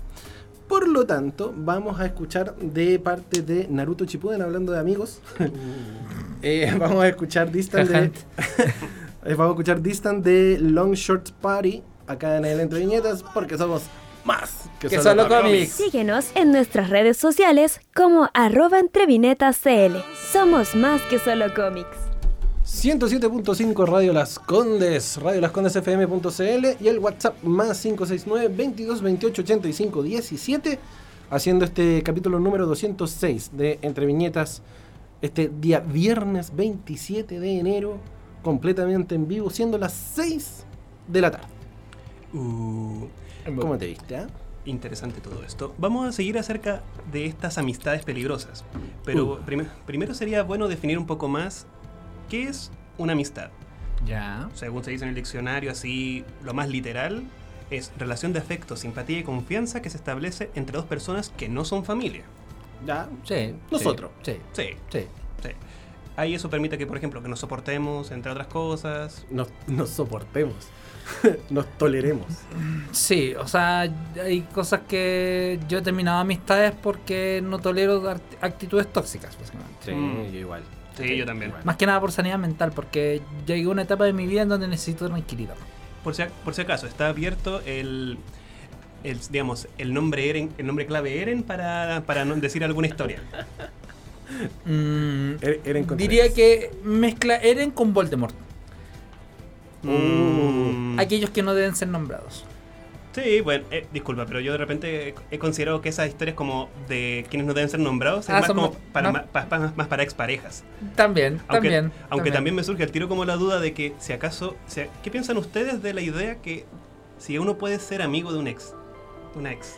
Por lo tanto, vamos a escuchar de parte de Naruto Shippuden, hablando de amigos. Eh, vamos a escuchar Distant de, eh, vamos a escuchar Distant de Long Short Party acá en el Entre Viñetas porque somos más que, Que solo cómics. cómics. Síguenos en nuestras redes sociales como arroba entrevinetascl. Somos más que solo cómics. 107.5 Radio Las Condes, Radio Las Condes FM.cl y el WhatsApp más 569 22 28 85 17, haciendo este capítulo número 206 de Entre Viñetas, este día viernes 27 de enero, completamente en vivo, siendo las 6 de la tarde. Uh, ¿Cómo te viste? ah? Interesante todo esto. Vamos a seguir acerca de estas amistades peligrosas. Pero Uh. prim- primero sería bueno definir un poco más qué es una amistad. Ya. Según se dice en el diccionario, así lo más literal, es relación de afecto, simpatía y confianza que se establece entre dos personas que no son familia. Ya. Sí. Nosotros. Sí. Sí, Sí. sí. Ahí eso permite que, por ejemplo, que nos soportemos, entre otras cosas. Nos, nos soportemos. nos toleremos. Sí, o sea, hay cosas que yo he terminado amistades porque no tolero actitudes tóxicas, básicamente. Sí, Mm. yo igual. Sí, yo también. Más que nada por sanidad mental, porque llegué a una etapa de mi vida en donde necesito tranquilidad. Por si, por si acaso, está abierto el, el, digamos, el nombre Eren, el nombre clave Eren para, para no decir alguna historia. Mm, Er- Eren diría que mezcla Eren con Voldemort. Mm. Aquellos que no deben ser nombrados. Sí, bueno, eh, disculpa, pero yo de repente he- considerado que esas historias como de quienes no deben ser nombrados es Ah, más son como más- para, no. más para exparejas. También, Aunque, también. aunque también me surge el tiro como la duda de que si acaso, si- ¿qué piensan ustedes de la idea que si uno puede ser amigo de un ex? Una ex.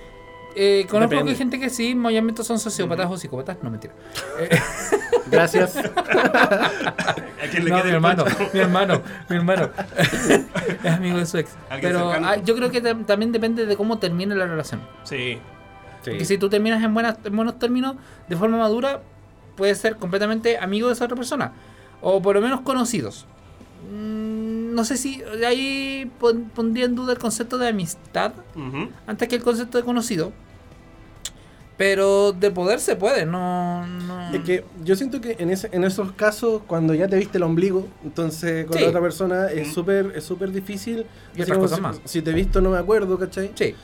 Eh, conozco que hay gente que sí, obviamente son sociópatas o psicópatas, no mentira. Eh, Gracias. ¿A quién le no, queda mi el hermano, mi hermano, mi hermano. es amigo de su ex. Pero ah, yo creo que tam- también depende de cómo termine la relación. Sí. Porque si tú terminas en, buenas, en buenos términos, de forma madura, puedes ser completamente amigo de esa otra persona. O por lo menos conocidos. Mm, No sé si ahí pon- pondría en duda el concepto de amistad antes que el concepto de conocido. Pero de poder se puede, no. no... Es que yo siento que en, ese, en esos casos, cuando ya te viste el ombligo, entonces con Sí. la otra persona es súper es súper difícil. Y otras cosas si, más. si te he visto no me acuerdo, ¿cachai? Sí,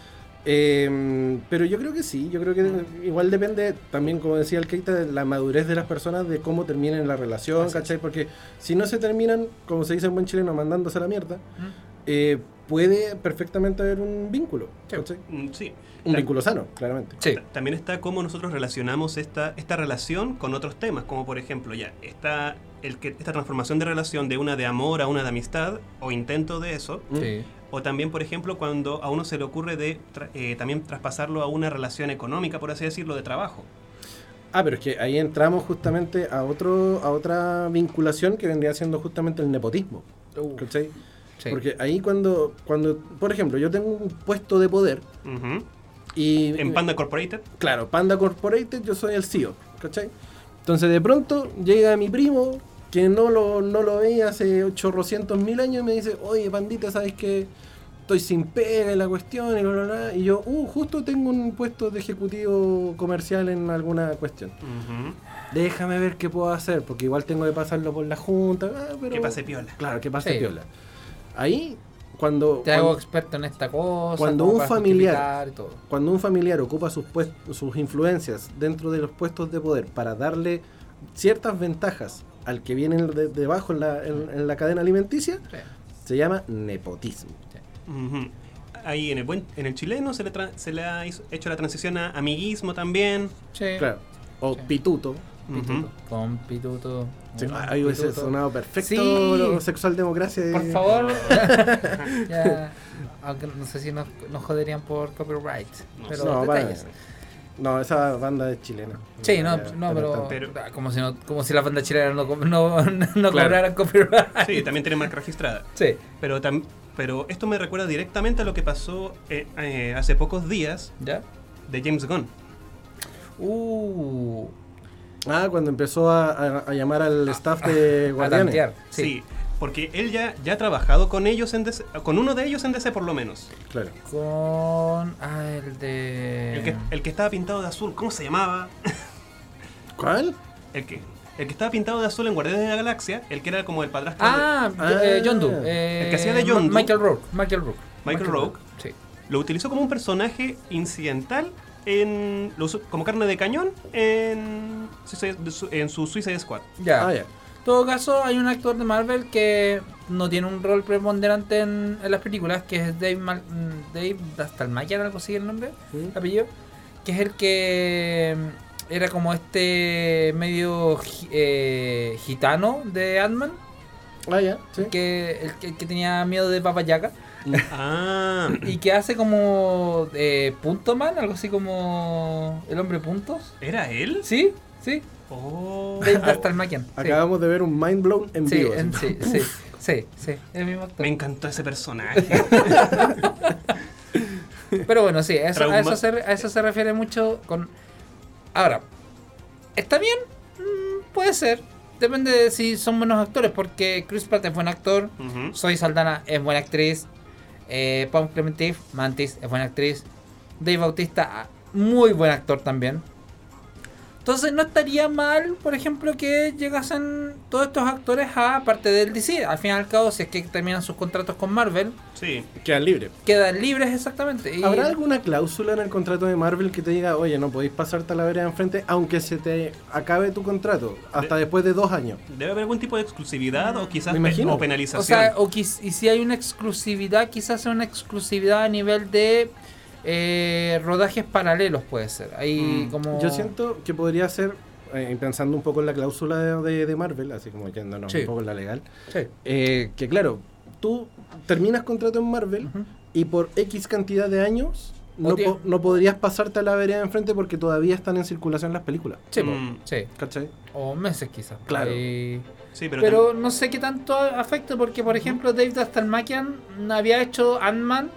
Eh, pero yo creo que sí, yo creo que igual depende también, como decía el Keita, de la madurez de las personas, de cómo terminen la relación, Así es. ¿cachai? Porque si no se terminan, como se dice en buen chileno, mandándose a la mierda, Mm. eh, puede perfectamente haber un vínculo, Sí. ¿cachai? Mm, Sí. Un vínculo sano, claramente. sí. ta- También está cómo nosotros relacionamos esta, esta relación con otros temas, como por ejemplo, ya, está el que, esta transformación de relación de una de amor a una de amistad, o intento de eso, Mm. sí. o también, por ejemplo, cuando a uno se le ocurre de tra- eh, también traspasarlo a una relación económica, por así decirlo, de trabajo. Ah, pero es que ahí entramos justamente a otro a otra vinculación que vendría siendo justamente el nepotismo, ¿cachai? sí. Porque ahí cuando, cuando, por ejemplo, yo tengo un puesto de poder Ujú. Y... En Panda Corporated, Claro, Panda Corporated, yo soy el CEO, ¿cachai? Entonces de pronto llega mi primo, que no lo, no lo veía hace 800 mil años, y me dice, oye, pandita, ¿sabes qué? Estoy sin pega en la cuestión y bla, bla, bla. Y yo, uh, justo tengo un puesto de ejecutivo comercial en alguna cuestión. Déjame ver qué puedo hacer, porque igual tengo que pasarlo por la junta. ah, pero... que pase piola. Claro, que pase Sí. piola. Ahí, cuando... Te hago experto en esta cosa. cuando un familiar- todo. cuando un familiar ocupa sus, puest- sus influencias dentro de los puestos de poder para darle ciertas ventajas al que viene de- debajo en la, en- en la cadena alimenticia, Sí. se llama nepotismo. Ahí en el, buen, en el chileno se le, tra- se le ha hizo- hecho la transición a amiguismo también. Sí. Claro. O Sí. Pituto. Con pituto. Sí, un ahí hubiese sonado perfecto Sí. lo sexual democracia. de- Por favor. ya, aunque no sé si nos, nos joderían por copyright. No pero No, para- detalles. no, esa banda es chilena. Sí, no, no, pero, Pero- ah, como si no, como si las bandas chilenas no, no, no Claro. cobraran copyright. Sí, también tiene marca registrada. Sí. Pero, tam- pero esto me recuerda directamente a lo que pasó eh, eh, hace pocos días ¿Ya? de James Gunn. Uh, Ah, cuando empezó a, a- a llamar al staff de a Guardianes. tantear. Sí. Sí. porque él ya, ya ha trabajado con ellos en DC, con uno de ellos en DC por lo menos. Claro. Con. Ah, el de. El que, el que estaba pintado de azul, ¿cómo se llamaba? ¿Cuál? El que, el que estaba pintado de azul en Guardianes de la Galaxia, el que era como el padrastro Ah, Ah. eh, John Doe. eh, El que hacía de John Doe. Michael Rourke. Michael Rourke. Michael Rourke. Sí. de... Lo utilizó como un personaje incidental en, lo usó como carne de cañón en, en su Suicide Squad. Ya. Ah, ya. En todo caso, hay un actor de Marvel que no tiene un rol preponderante en, en las películas, que es Dave, Mal mm, Dave Dastalmayer, algo así el nombre, apellido, que es el que mm, era como este medio eh, gitano de Ant-Man, Ah, ya, sí. que, el, que, el que tenía miedo de Papa Yaga, Ah, y que hace como eh, Punto Man, algo así como el hombre puntos. ¿era él? ¿Sí? Sí. Oh. Sí. Acabamos de ver un mind blown en Sí, vivo. en- sí, sí. Sí, sí, el mismo actor. Me encantó ese personaje. Pero bueno, sí, eso, a, eso se, a eso se refiere mucho con... Ahora, ¿está bien? Mm, puede ser. Depende de si son buenos actores, porque Chris Pratt es buen actor, Ujú. Soy Saldana es buena actriz, eh, Pam Clementif, Mantis es buena actriz, Dave Bautista, muy buen actor también. Entonces no estaría mal, por ejemplo, que llegasen todos estos actores a parte del DC. Al fin y al cabo, si es que terminan sus contratos con Marvel, Sí. Quedan libres. quedan libres exactamente. Y- ¿Habrá alguna cláusula en el contrato de Marvel que te diga, oye, no podéis pasarte a la vereda enfrente aunque se te acabe tu contrato hasta De- después de dos años? Debe haber algún tipo de exclusividad o quizás Me pe- imagino. o penalización. O sea, o y si hay una exclusividad, quizás sea una exclusividad a nivel de eh, rodajes paralelos, puede ser. Ahí Mm. como... Yo siento que podría ser, eh, pensando un poco en la cláusula de, de- de Marvel, así como yéndonos Sí. un poco en la legal, Sí. eh, que claro, tú terminas contrato en Marvel y por X cantidad de años no, po- no podrías pasarte a la vereda enfrente porque todavía están en circulación las películas. Sí, Mm. sí. ¿Cachai? O meses quizás. Claro. Sí, pero, Pero, no sé qué tanto afecta porque, por ejemplo, Dave Dastalmakian había hecho Ant-Man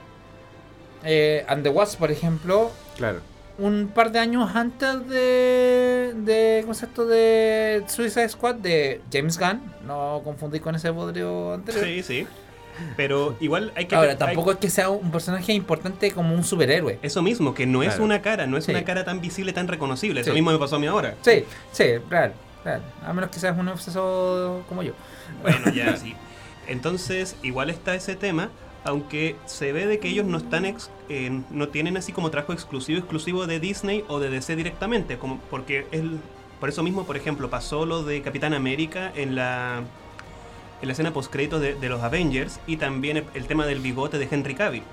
eh, and the Wasp, por ejemplo, Claro. un par de años antes de, de ¿cómo es esto? de Suicide Squad de James Gunn. No confundí con ese bodrio anterior. Sí, sí. Pero igual hay que Ahora, hay- tampoco es que sea un personaje importante como un superhéroe. Eso mismo, que no es una cara, no es Sí. una cara tan visible, tan reconocible. Eso Sí. mismo me pasó a mí ahora. Sí, sí, real, real. A menos que seas un obseso como yo. Bueno, ya sí. Entonces, igual está ese tema, aunque se ve de que ellos no están ex- eh, no tienen así como trabajo exclusivo exclusivo de Disney o de DC directamente, como porque el por eso mismo, por ejemplo, pasó lo de Capitán América en la en la escena post créditos de, de los Avengers y también el, el tema del bigote de Henry Cavill.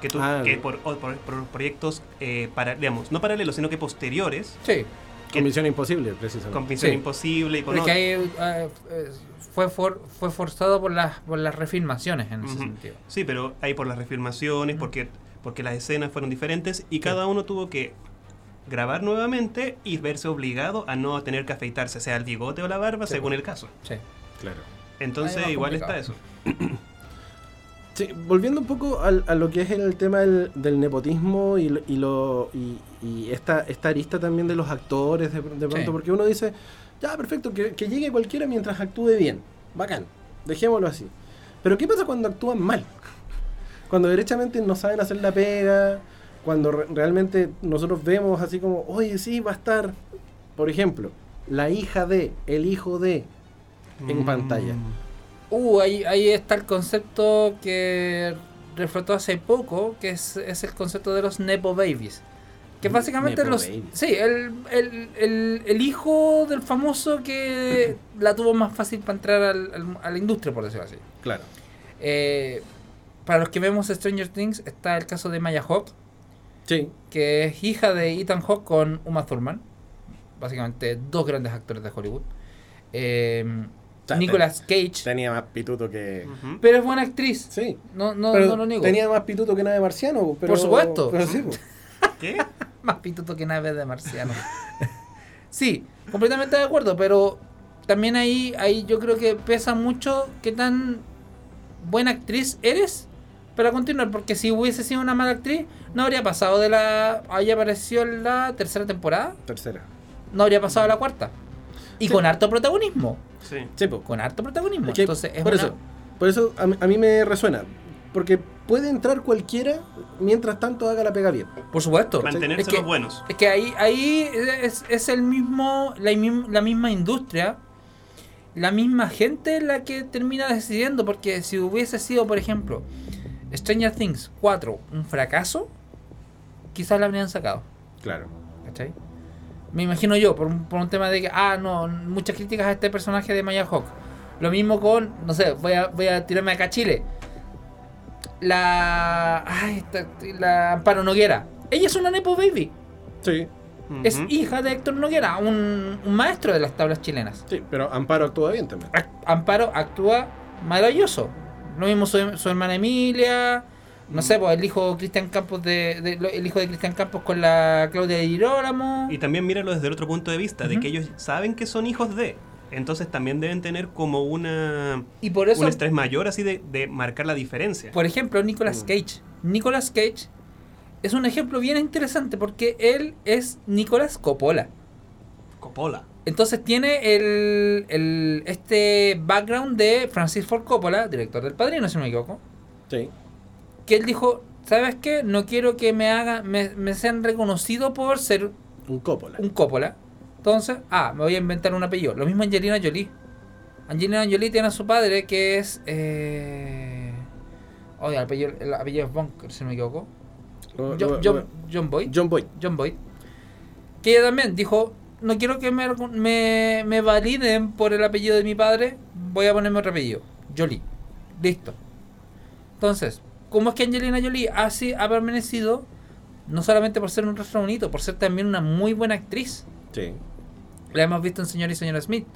Que, tú- Ah, que por, por- por proyectos, eh, para, digamos, no paralelos, sino que posteriores, Sí, Con Misión Imposible, precisamente. con Misión Sí. Imposible y con porque eh, eh, fue, for- fue forzado por las, por las refilmaciones en ese sentido. Sí, pero hay por las refilmaciones, porque, porque las escenas fueron diferentes y cada uno tuvo que grabar nuevamente y verse obligado a no tener que afeitarse, sea el bigote o la barba, Sí, según pues. el caso. Sí. Claro. Entonces, Ahí igual complicado. está eso. Sí, volviendo un poco al- a, lo que es el tema del, del nepotismo y, lo- y, lo, y, y esta, esta arista también de los actores, de, de pronto, Sí. porque uno dice, ya, perfecto, que, que llegue cualquiera mientras actúe bien. Bacán, dejémoslo así. Pero ¿qué pasa cuando actúan mal? Cuando derechamente no saben hacer la pega, cuando re- realmente nosotros vemos así como, oye, sí, va a estar, por ejemplo, la hija de, el hijo de, en Mm. pantalla. Uh, ahí, ahí está el concepto que reflotó hace poco, que es, es el concepto de los Nepo Babies. Que básicamente Nepo los... Sí, el, el, el, el hijo del famoso que la tuvo más fácil para entrar al- al- a la industria, por decirlo así. Claro. Eh, para los que vemos Stranger Things está el caso de Maya Hawke, Sí, que es hija de Ethan Hawke con Uma Thurman. Básicamente dos grandes actores de Hollywood. Eh, Nicolas Cage. tenía más pituto que... Pero es buena actriz. Sí. No, no, pero no lo niego. tenía más pituto que nave marciano. Pero, Por supuesto. Pero sí. ¿Qué? Más pituto que nave de marciano. sí, completamente de acuerdo, pero también ahí, ahí yo creo que pesa mucho qué tan buena actriz eres para continuar, porque si hubiese sido una mala actriz, no habría pasado de la... Había aparecido en la tercera temporada, tercera. no habría pasado a la cuarta. Y Sí. con harto protagonismo. Sí. Sí. Con harto protagonismo. Es que Entonces es por una- eso, por eso a, mí- a mí me resuena. Porque puede entrar cualquiera mientras tanto haga la pega bien. Por supuesto. Mantenerse Es que- los buenos. Es que ahí, ahí es, es el mismo, la misma industria, la misma gente la que termina decidiendo, porque si hubiese sido, por ejemplo, Stranger Things 4 un fracaso, quizás la habrían sacado, Claro. ¿cachai? Me imagino yo, por un, por un tema de que, ah, no, muchas críticas a este personaje de Maya Hawk. Lo mismo con, no sé, voy a, voy a tirarme acá a Chile. La. Ay, esta- la Amparo Noguera. Ella es una Nepo Baby. Sí, Es hija de Héctor Noguera, un, un maestro de las tablas chilenas. sí, pero Amparo actúa bien también. Amparo actúa maravilloso. Lo mismo su, su hermana Emilia. No sé, pues el hijo Cristian Campos de, el hijo de Cristian Campos con la Claudia de Girolamo. Y también míralo desde el otro punto de vista, de que ellos saben que son hijos de. Entonces también deben tener como una Y por eso, un estrés mayor así de, de marcar la diferencia. por ejemplo, Nicolas Mm. Cage. Nicolas Cage es un ejemplo bien interesante porque él es Nicolas Coppola. Coppola. Entonces tiene el, el- este background de Francis Ford Coppola, director del Padrino, si no me equivoco. Sí. Que él dijo, ¿sabes qué? No quiero que me hagan, me, me sean reconocidos por ser Un Coppola. un Coppola. Entonces, ah, me voy a inventar un apellido. Lo mismo Angelina Jolie. Angelina Jolie tiene a su padre que es... Eh... Oye, el apellido, el apellido es Bunker, si no me equivoco. Lo- John, lo- John- lo- John Boyd. John Boyd. John Boyd. Que ella también dijo, no quiero que me, me, me validen por el apellido de mi padre, voy a ponerme otro apellido. Jolie. Listo. Entonces, ¿cómo es que Angelina Jolie así ha permanecido? No solamente por ser un rostro bonito, por ser también una muy buena actriz. Sí. La hemos visto en Señor y Señora Smith.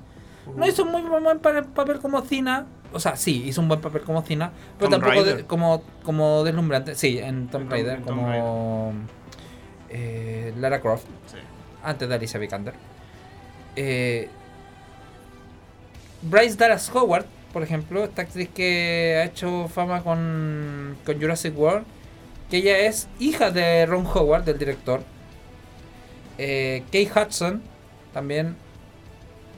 No hizo un muy buen pa- papel como Cina. O sea, sí, hizo un buen papel como Cina, pero tampoco de- como, como deslumbrante. Sí, en Tomb Tom- Raider, como eh, Lara Croft, Sí. antes de Alicia Vikander. Eh, Bryce Dallas Howard, por ejemplo, esta actriz que ha hecho fama con, con Jurassic World, que ella es hija de Ron Howard, del director. Eh, Kate Hudson, también.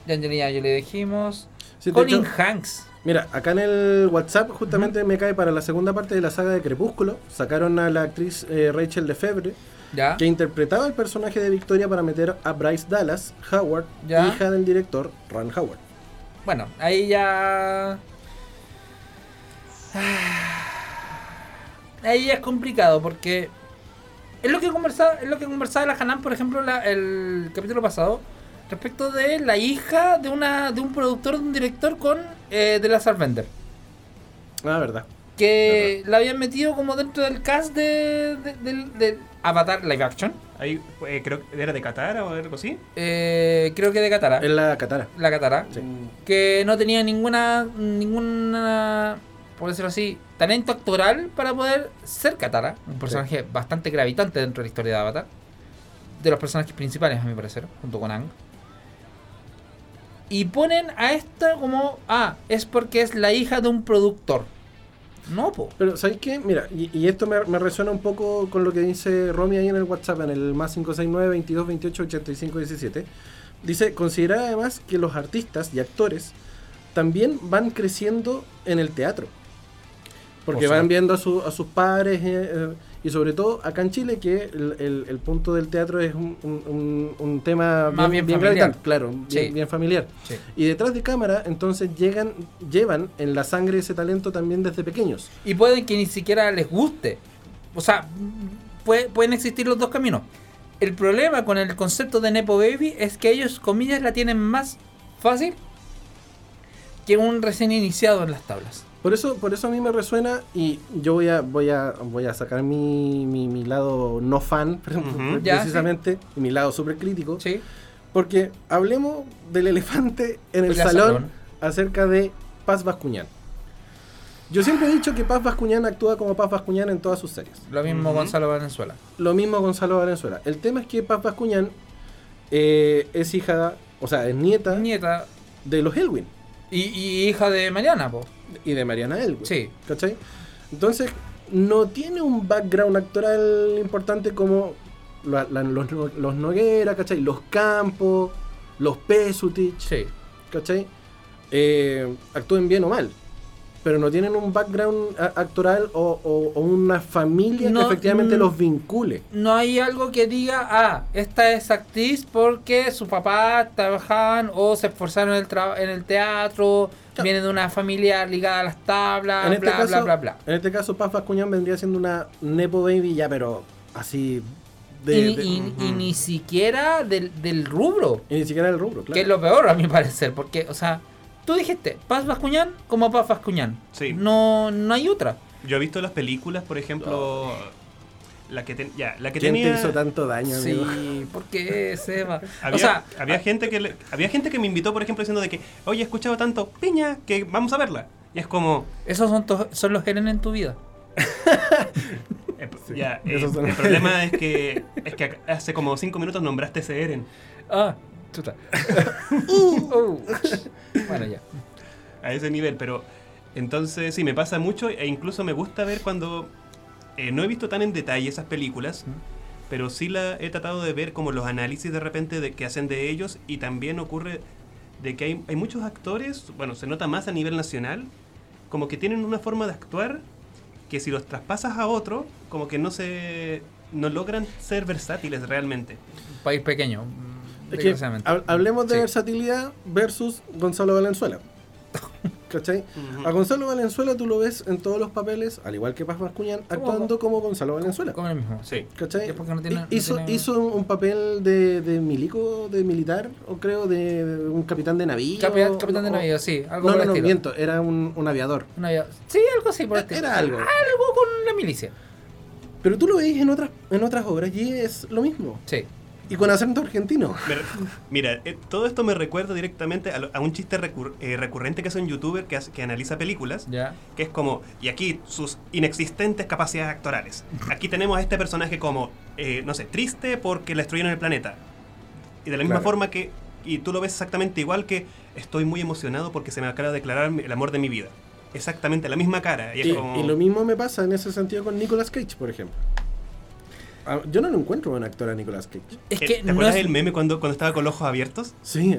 De Angelina le dijimos. Sí, Colin hecho, Hanks. Mira, acá en el WhatsApp justamente me cae para la segunda parte de la saga de Crepúsculo. Sacaron a la actriz eh, Rachel Lefebvre, ¿Ya? que interpretaba el personaje de Victoria para meter a Bryce Dallas Howard, Ya. hija del director Ron Howard. Bueno, ahí ya. Ahí ya es complicado porque. Es lo que conversaba, es lo que conversaba la Hanan, por ejemplo, la- el capítulo pasado. Respecto de la hija de una de un productor, de un director con eh, de la Sarvender. Ah, verdad. Que la habían metido como dentro del cast de, de- Avatar Live Action. Ahí eh, creo que era de Qatar o algo así. Eh, creo que de Katara. Es la Katara. La Katara. Sí. que no tenía ninguna ninguna por decirlo así talento actoral para poder ser Katara un personaje bastante gravitante dentro de la historia de Avatar de los personajes principales a mi parecer junto con Ang y ponen a esta como ah es porque es la hija de un productor no po Pero, ¿sabéis qué? Mira, y, y esto me, me resuena un poco con lo que dice Romy ahí en el WhatsApp, en el más 569 22 28 85 17. Dice, considera además que los artistas y actores también van creciendo en el teatro. Porque Por van viendo a, su- a sus padres eh, eh, y sobre todo acá en Chile que el, el- el punto del teatro es un, un- un- un tema Más bien familiar. claro, Sí. bien, bien familiar. Sí. Y detrás de cámara entonces llegan, llevan en la sangre ese talento también desde pequeños. y pueden que ni siquiera les guste o sea puede- pueden existir los dos caminos el problema con el concepto de Nepo Baby es que ellos, comillas, la tienen más fácil que un recién iniciado en las tablas. Por eso, por eso a mí me resuena y yo voy a, voy a, voy a sacar mi, mi, mi lado no fan. Ya, precisamente, y mi lado súper crítico, ¿Sí? porque hablemos del elefante en el salón, salón. acerca de Paz Bascuñán. Yo siempre he dicho que Paz Bascuñán actúa como Paz Bascuñán en todas sus series. Lo mismo. Gonzalo Valenzuela. Lo mismo Gonzalo Valenzuela. El tema es que Paz Bascuñán eh, es hija, o sea, es nieta Nieta de los Elwin y, y hija de Mariana, po. y de Mariana Elwin. Sí. ¿Cachai? Entonces, no tiene un background actoral importante como la- la- los, los Noguera, ¿cachai? Los Campos, los Pesutich, Sí. ¿cachai? Eh, actúen bien o mal. Pero no tienen un background a- actoral o, o- o una familia No, que efectivamente mm. los vincule. No hay algo que diga, ah, esta es actriz porque su papá trabajaban o se esforzaron en el, tra- en el teatro, Claro. viene de una familia ligada a las tablas, en, este bla, caso, bla, bla, bla. en este caso, Paz Bascuñán vendría siendo una Nepo Baby ya, pero así de... y, de- y- ni siquiera del, del rubro. y ni siquiera el rubro, claro. Que es lo peor a mi parecer, porque, o sea, tú dijiste Paz Bascuñán como Paz Bascuñán. Sí. No, no hay otra. Yo he visto las películas, por ejemplo, la que, ten- ya, la que ¿Quién tenía... te hizo tanto daño, amigo? Sí, porque Seba. Había, o sea, había gente que le- había gente que me invitó, por ejemplo, diciendo de que, oye, he escuchado tanto piña que vamos a verla. Y es como, esos son, to- son los Helen en tu vida. eh, ya, eh, el problema es que, es que hace como cinco minutos nombraste ese Eren. Ah, Chuta. Uh. Bueno, ya. a ese nivel, pero entonces sí, me pasa mucho e incluso me gusta ver cuando eh, no he visto tan en detalle esas películas, pero sí la he tratado de ver como los análisis de repente de, que hacen de ellos y también ocurre de que hay, hay muchos actores, bueno, se nota más a nivel nacional, como que tienen una forma de actuar que si los traspasas a otro, como que no se no logran ser versátiles realmente. País pequeño. Que hablemos de Sí. versatilidad versus Gonzalo Valenzuela. ¿Cachai? A Gonzalo Valenzuela tú lo ves en todos los papeles, al igual que Paz Mascuñán, actuando como Gonzalo Valenzuela. Como el mismo. Sí. ¿Cachai? Es porque no tiene- no hizo, tiene- hizo un papel de, de milico, de militar, o creo, de, de un capitán de navío. Capitán, capitán de o- navío, sí. Algo No, no, no, miento, era un, un aviador. Un avión. Sí, algo así por estilo. Era algo. Algo con la milicia. Pero tú lo veis en otras, en otras obras y es lo mismo. Sí. Y con acento argentino. Mira, eh, todo esto me recuerda directamente a, lo- a un chiste recur- eh, recurrente que hace un youtuber que, hace- que analiza películas. Ya. que es como, y aquí sus inexistentes capacidades actorales. Aquí tenemos a este personaje como, eh, no sé, triste porque le destruyeron el planeta. Y de la misma Claro. forma que, y tú lo ves exactamente igual que, estoy muy emocionado porque se me acaba de declarar el amor de mi vida. Exactamente la misma cara. Y es Y, como, y lo mismo me pasa en ese sentido con Nicolas Cage, por ejemplo. Ah, Yo no lo encuentro buen actor a Nicolas Cage. Es que ¿Te no acuerdas es, del meme cuando, cuando estaba con los ojos abiertos? Sí.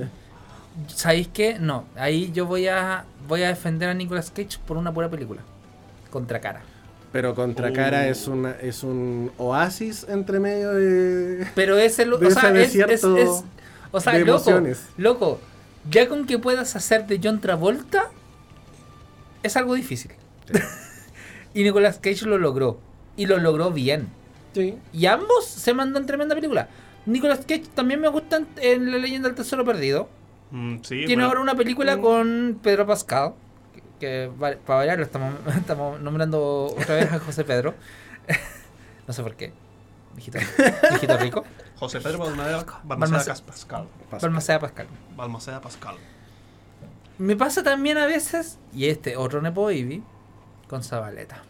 ¿Sabéis qué? No. Ahí yo voy a voy a defender a Nicolas Cage por una pura película. Contra cara. pero Contracara Oh. es, una, es un oasis entre medio de... Pero es el. De O sea, ese es, es, es- O sea, de loco. emociones. Loco. Ya con que puedas hacer de John Travolta. Es algo difícil. y Nicolas Cage lo logró. Y lo logró bien. Sí. Y ambos se mandan tremenda película. Nicolas Cage también me gusta en- La leyenda del tesoro perdido. Mm, sí, Tiene bueno, ahora una película Mm. con Pedro Pascal. Que, para variarlo estamos, estamos nombrando otra vez a José Pedro. no sé por qué. Viejito, viejito rico. José Pedro Balmaceda, Balmaceda. Pascal. Balmaceda Pascal. Balmaceda Pascal. Me pasa también a veces, y este otro Nepo Baby, con Zabaleta.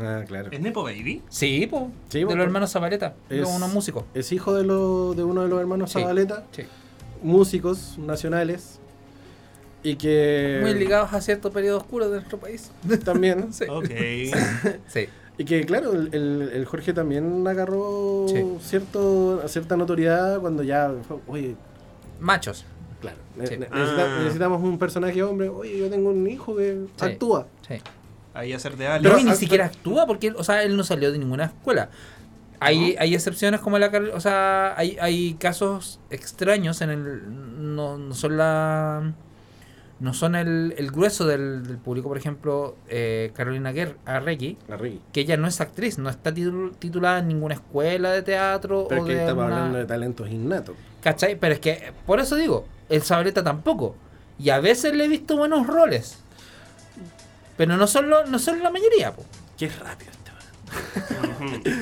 Ah, claro. ¿Es Nepo Baby? Sí, po, Sí, de po, los hermanos Zabaleta, Es- son unos músicos. Es hijo de, lo, de uno de los hermanos Sí. Zabaleta, Sí. músicos nacionales. Y que... Muy ligados a cierto periodo oscuro de nuestro país. También. Sí. Ok. sí. Y que claro, el, el- el Jorge también agarró Sí. cierto, cierta notoriedad cuando ya, oye, Machos. claro, ne- Sí. ne- Ah. necesita- necesitamos un personaje hombre, oye, yo tengo un hijo que Sí. actúa. Sí. Ahí hacer de Pero Alex. Pero y ni siquiera actúa porque, o sea, él no salió de ninguna escuela. Hay, hay excepciones como la car- o sea, hay, hay casos extraños en el no, no son la no son el, el grueso del, del público, por ejemplo, eh, Carolina Guerra Arregui, que ella no es actriz, no está titul- titulada en ninguna escuela de teatro Pero o es que de estamos alguna- hablando de talentos innatos. ¿Cachai? Pero es que, por eso digo, el Sabreta tampoco. Y a veces le he visto buenos roles. Pero no son, lo- no son la mayoría, po. Qué rápido este.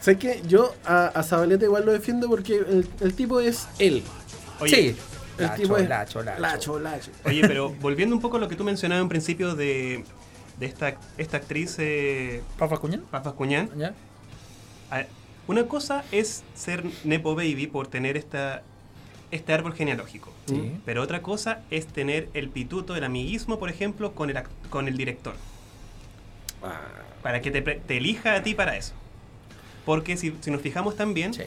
Sé que yo a, a Zabaleta igual lo defiendo porque el, el tipo es él. Oye, sí. El Lacho, tipo es lacho, lacho. lacho, lacho. Oye, pero volviendo un poco a lo que tú mencionabas en principio de, de esta, esta actriz eh, ¿Papa Cuñán? Paz Bascuñán, ¿Ya? a- una cosa es ser Nepo Baby por tener esta, este árbol genealógico. Sí. Pero otra cosa es tener el pituto, el amiguismo, por ejemplo, con el, con el director. Ah, Para que te, te elija a ti para eso. Porque si, si nos fijamos también, Sí.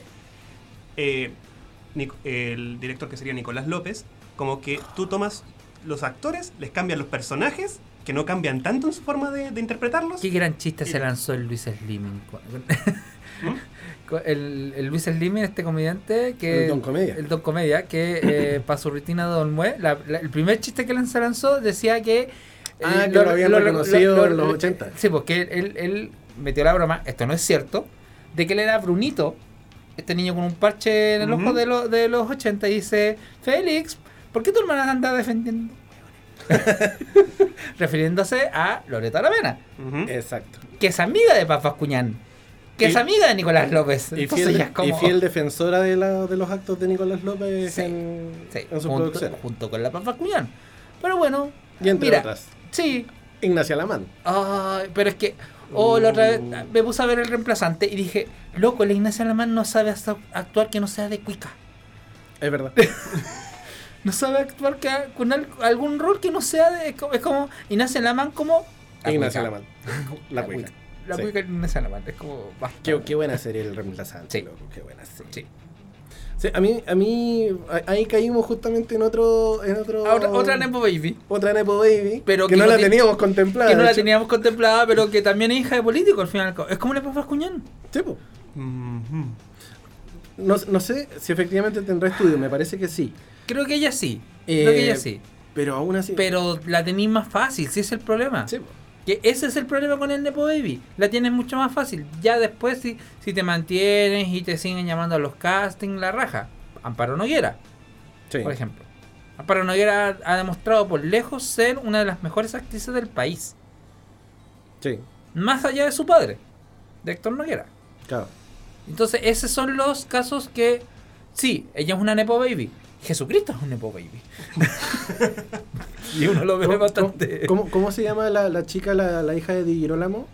eh, el director que sería Nicolás López, como que tú tomas los actores, les cambian los personajes, que no cambian tanto en su forma de, de interpretarlos. Qué gran chiste se lanzó el Luis Slimming. ¿Mm? El, el Luis Slimming, este comediante que... El Don Comedia. El Don Comedia, que eh, para su rutina de Don Mue, la- la- el primer chiste que lanzó, lanzó decía que... eh, Ah, que lo habían reconocido en los 80. Sí, porque él, él metió la broma, esto no es cierto, de que él era Brunito, este niño con un parche en el ojo de, lo- de los 80, y dice, Félix, ¿por qué tu hermana anda defendiendo? Refiriéndose a Loreta Aravena, exacto. que es amiga de Papas Cuñán, que Y- es amiga de Nicolás López. Y fiel, es como- y fiel defensora de, la, de los actos de Nicolás López Sí, en, Sí, en su junto, producción. junto con la Papas Cuñán. Pero bueno, Y entre mira, otras, sí, Ignacia Lamán. Pero es que. Oh, la otra vez Uh. me puse a ver el reemplazante y dije, loco, la Ignacia Alemán no sabe hasta- actuar que no sea de cuica. Es verdad. No sabe actuar que- con al- algún rol que no sea de. Es como, Ignacio Laman como. Laman. La La cuica. La Sí. cuica de Ignacio Laman. Es como. basta. Qué, qué buena serie el reemplazante. Sí. loco, qué buena serie. Sí. Sí, a mí, a mí, ahí caímos justamente en otro, en otro. Ah, Otra, otra Nepo Baby. Otra Nepo Baby. Pero que, que no la teníamos contemplada. Que no la hecho. teníamos contemplada, pero que también es hija de político al final. Es como Nepo Bascuñán. Sí, po. Mhm. no, no sé si efectivamente tendrá estudio, me parece que sí. Creo que ella sí. Eh, Creo que ella sí. Pero aún así. Pero la tenéis más fácil, si es el problema. Sí, po. Que ese es el problema con el Nepo Baby. La tienes mucho más fácil. Ya después, si, si te mantienes y te siguen llamando a los castings, la raja. Amparo Noguera, Sí. por ejemplo. Amparo Noguera ha demostrado por lejos ser una de las mejores actrices del país. Sí, Más allá de su padre, de Héctor Noguera. claro. Entonces, esos son los casos que. Sí, ella es una Nepo Baby. Jesucristo es un Nepo Baby. y uno lo ve ¿Cómo, bastante. cómo- cómo se llama la, la chica, la, la hija de Di Girolamo?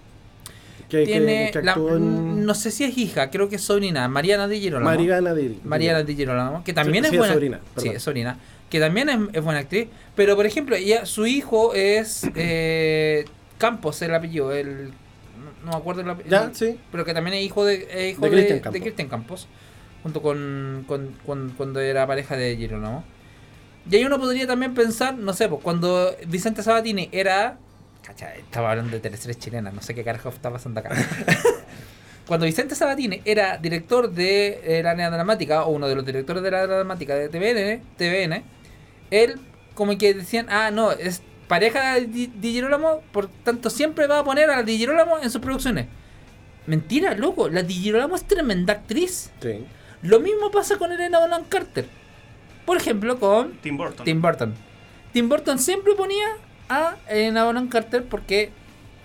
Que, Tiene. que la- actuó en no sé si es hija, creo que es sobrina. Mariana Di Girolamo. Mariana Di Mariana Di Girolamo, que también Sí, es sí, es buena. sobrina, sí, es sobrina. Que también es, es buena actriz. Pero, por ejemplo, ella, su hijo es. eh, Campos, el apellido. El, no, me acuerdo el apellido. Ya, sí. Pero que también es hijo de, es hijo De de, Cristian de Campos. Cristian Campos. Junto con, con, con- cuando era pareja de Girolamo. Y ahí uno podría también pensar, no sé, pues cuando Vicente Sabatini era. Cacha, estaba hablando de teleseries chilenas, no sé qué carajo está pasando acá. cuando Vicente Sabatini era director de eh, la área dramática, o uno de los directores de la dramática de TVN, TVN él como que decían, ah, no, es pareja de Di, Di Girolamo, por tanto siempre va a poner a la Di Girolamo en sus producciones. Mentira, loco, la Di Girolamo es tremenda actriz. Sí. Lo mismo pasa con Elena Bonham Carter. Por ejemplo, con Tim Burton. Tim Burton. Tim Burton siempre ponía a Elena Bonham Carter porque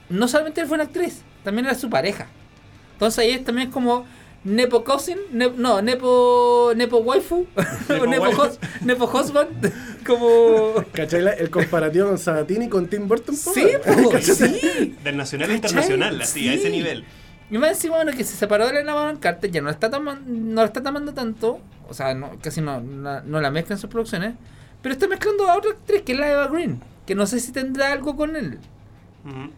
no solamente él fue una actriz, también era su pareja. Entonces ahí es también como Nepo Cousin, ne- no, Nepo, Nepo Waifu, o Nepo Nepo, hus- Nepo Husband, como... ¿Cachai la- el comparativo con Sabatini con Tim Burton? po? Sí, po, sí. Del nacional e internacional, así, a ese Sí. nivel. Y más encima, bueno, que se separó de Elena Bonham Carter, ya no la está, no la está tomando tanto, o sea, no, casi no, no, la mezcla en sus producciones, pero está mezclando a otra actriz, que es la Eva Green, que no sé si tendrá algo con él. Ujú.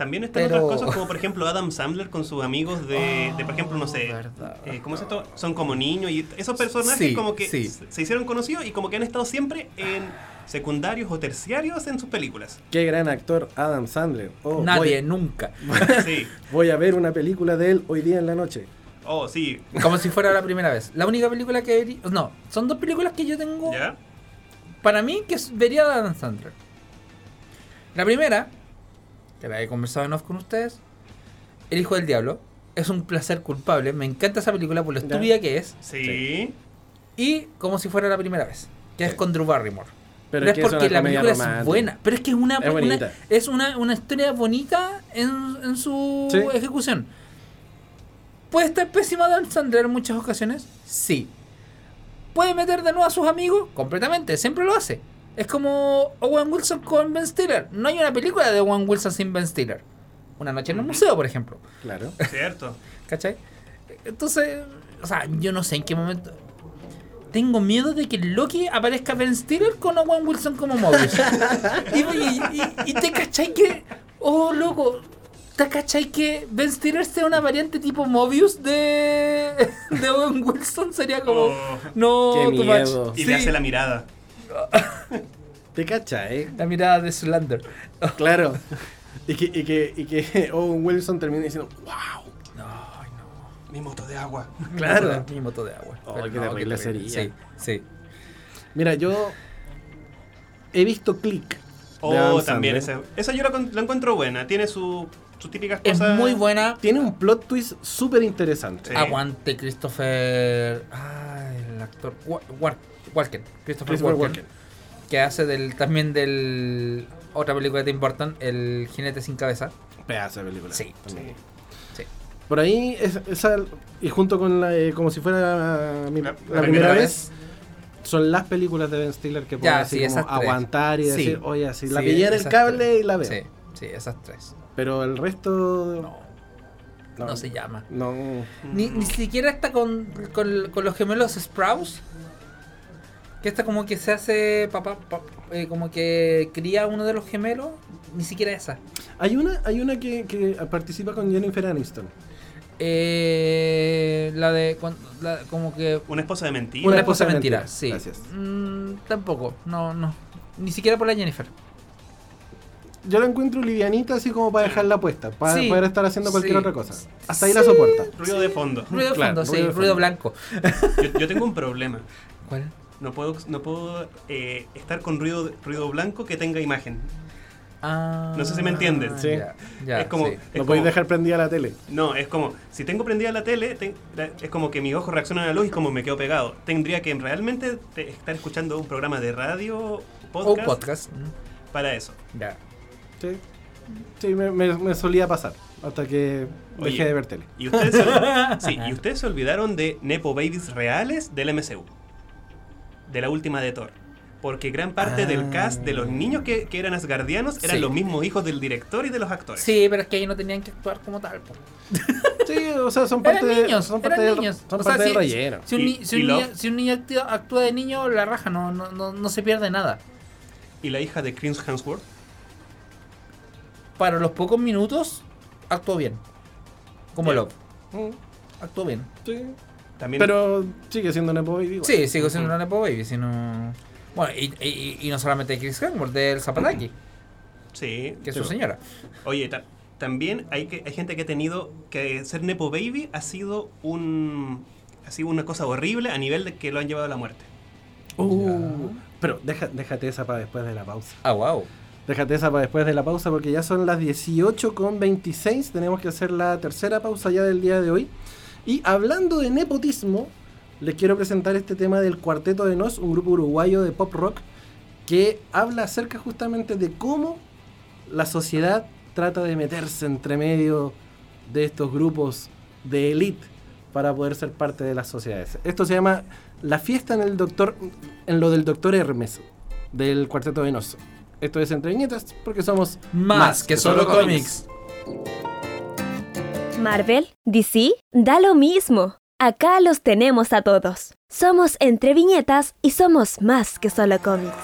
También están Pero- otras cosas como por ejemplo Adam Sandler con sus amigos de, de, por ejemplo, no sé, Oh, verdad. eh, ¿cómo es esto? Son como niños y esos personajes Sí, como que sí. se hicieron conocidos y como que han estado siempre en secundarios o terciarios en sus películas. Qué gran actor Adam Sandler. Oh, Nadie, Voy, nunca. Sí. voy a ver una película de él hoy día en la noche. Oh, sí. Como si fuera la primera vez. La única película que vería... No, son dos películas que yo tengo ¿Ya? para mí que vería de Adam Sandler. La primera, que la he conversado en off con ustedes, El Hijo del Diablo. Es un placer culpable. Me encanta esa película por lo estúpida que es. Sí. Y como si fuera la primera vez. Que es con Drew Barrymore. Pero, Pero es es que es porque la película es buena. Pero es que es una, Es una- es una, una historia bonita en, en su Sí. ejecución. ¿Puede estar pésima Dan Sandler en muchas ocasiones? Sí. ¿Puede meter de nuevo a sus amigos? Completamente, siempre lo hace. Es como Owen Wilson con Ben Stiller. No hay una película de Owen Wilson sin Ben Stiller. Una noche en el museo, por ejemplo. Claro. Cierto. ¿Cachai? Entonces, o sea, yo no sé en qué momento. Tengo miedo de que Loki aparezca Ben Stiller con Owen Wilson como Mobius. y, y- y- y te cachai que. Oh, loco. ¿Te cachai que Ben Stiller sea una variante tipo Mobius de, de Owen Wilson? Sería como. Oh. No, Qué too much. miedo. Y Sí, le hace la mirada. ¿Te cachai? la mirada de Slander. Claro. Y que, y que, y que Owen Wilson termina diciendo, wow. Mi moto de agua. Claro. Mi moto de agua. Oh, qué terrible sería. Sí, sí. Mira, yo he visto Click. Oh, también. Esa, esa yo la, la encuentro buena. Tiene su, sus típicas Es cosas. muy buena. Tiene un plot twist súper interesante. Sí. Aguante Christopher. Ah, el actor. Wa- Wa- Walken. Christopher, Christopher Walken, Walken. Que hace del también del. Otra película de Tim Burton, El Jinete sin Cabeza. Pedazo de película. Sí, también. Sí. Por ahí, es- esa, y junto con la, eh, como si fuera mi- la, La- la primera, primera vez, son las películas de Ben Stiller que puedo Ya, así sí, como esas tres. aguantar y Sí. decir, oye, así, la Sí, pillé en el cable tres. y la veo. Sí, sí, esas tres. Pero el resto, No, no, se llama. no. Ni, ni siquiera está con, con, con los gemelos Sprouse. Que esta como que se hace papá, pa- eh, como que cría uno de los gemelos, ni siquiera esa. Hay una, hay una que, que participa con Jennifer Aniston. Eh, la de la- como que Una esposa de mentira. una esposa de mentira, mentira, sí. gracias. Mm, tampoco, no, no. Ni siquiera por la Jennifer. Yo la encuentro livianita así como para dejarla puesta, para Sí, poder estar haciendo cualquier sí. otra cosa. Hasta ahí la soporta. Ruido de fondo. Ruido de Claro, fondo, sí, ruido de ruido fondo. blanco. Yo, yo tengo un problema. ¿Cuál? No puedo, no puedo eh, estar con ruido, ruido blanco que tenga imagen. Ah, No sé si me entienden. Sí. Ya, ya, Es como- sí. Es No podéis dejar prendida la tele. No, es como, si tengo prendida la tele, ten- es como que mis ojos reaccionan a la luz y como me quedo pegado. Tendría que realmente te- estar escuchando un programa de radio, O podcast, podcast. mm, para eso. Ya. Sí, sí me, me- me solía pasar. Hasta que Oye. dejé de ver tele. Y ustedes, se, sí, y ustedes se olvidaron de Nepo Babies reales del MCU. De la última de Thor. Porque gran parte del Ah. cast de los niños que, que eran asgardianos eran Sí. los mismos hijos del director y de los actores. Sí, pero es que ahí no tenían que actuar como tal. po. Sí, o sea, son parte, Eran de- niños, son parte, eran niños. son O sea, parte del si- relleno. Si un, ni- si un niño, si un niño actúa, actúa de niño, la raja no, no, no, no se pierde nada. Y la hija de Chris Hemsworth. Para los pocos minutos, actuó bien. Como. Love. Mm, Actuó bien. sí. También Pero sigue siendo Nepo Baby. igual. Sí, sigo siendo una Nepo Baby, sino... Bueno, y, y- y no solamente Chris Hemsworth, del Zapataki, Sí. que es su señora. Oye, ta- también hay, que, hay gente que ha tenido que ser Nepo Baby ha sido un ha sido una cosa horrible a nivel de que lo han llevado a la muerte. Uh, pero deja- déjate esa para después de la pausa. Ah, wow. Déjate esa para después de la pausa porque ya son las 18 con 26. Tenemos que hacer la tercera pausa ya del día de hoy. Y hablando de nepotismo, les quiero presentar este tema del Cuarteto de Nos, un grupo uruguayo de pop rock que habla acerca justamente de cómo la sociedad trata de meterse entre medio de estos grupos de élite para poder ser parte de las sociedades. Esto se llama La fiesta en el doctor en lo del doctor Hermes del Cuarteto de Nos. Esto es entre viñetas porque somos Más, que, solo cómics. Marvel, DC, da lo mismo. Acá los tenemos a todos. Somos entre viñetas y somos más que solo cómics.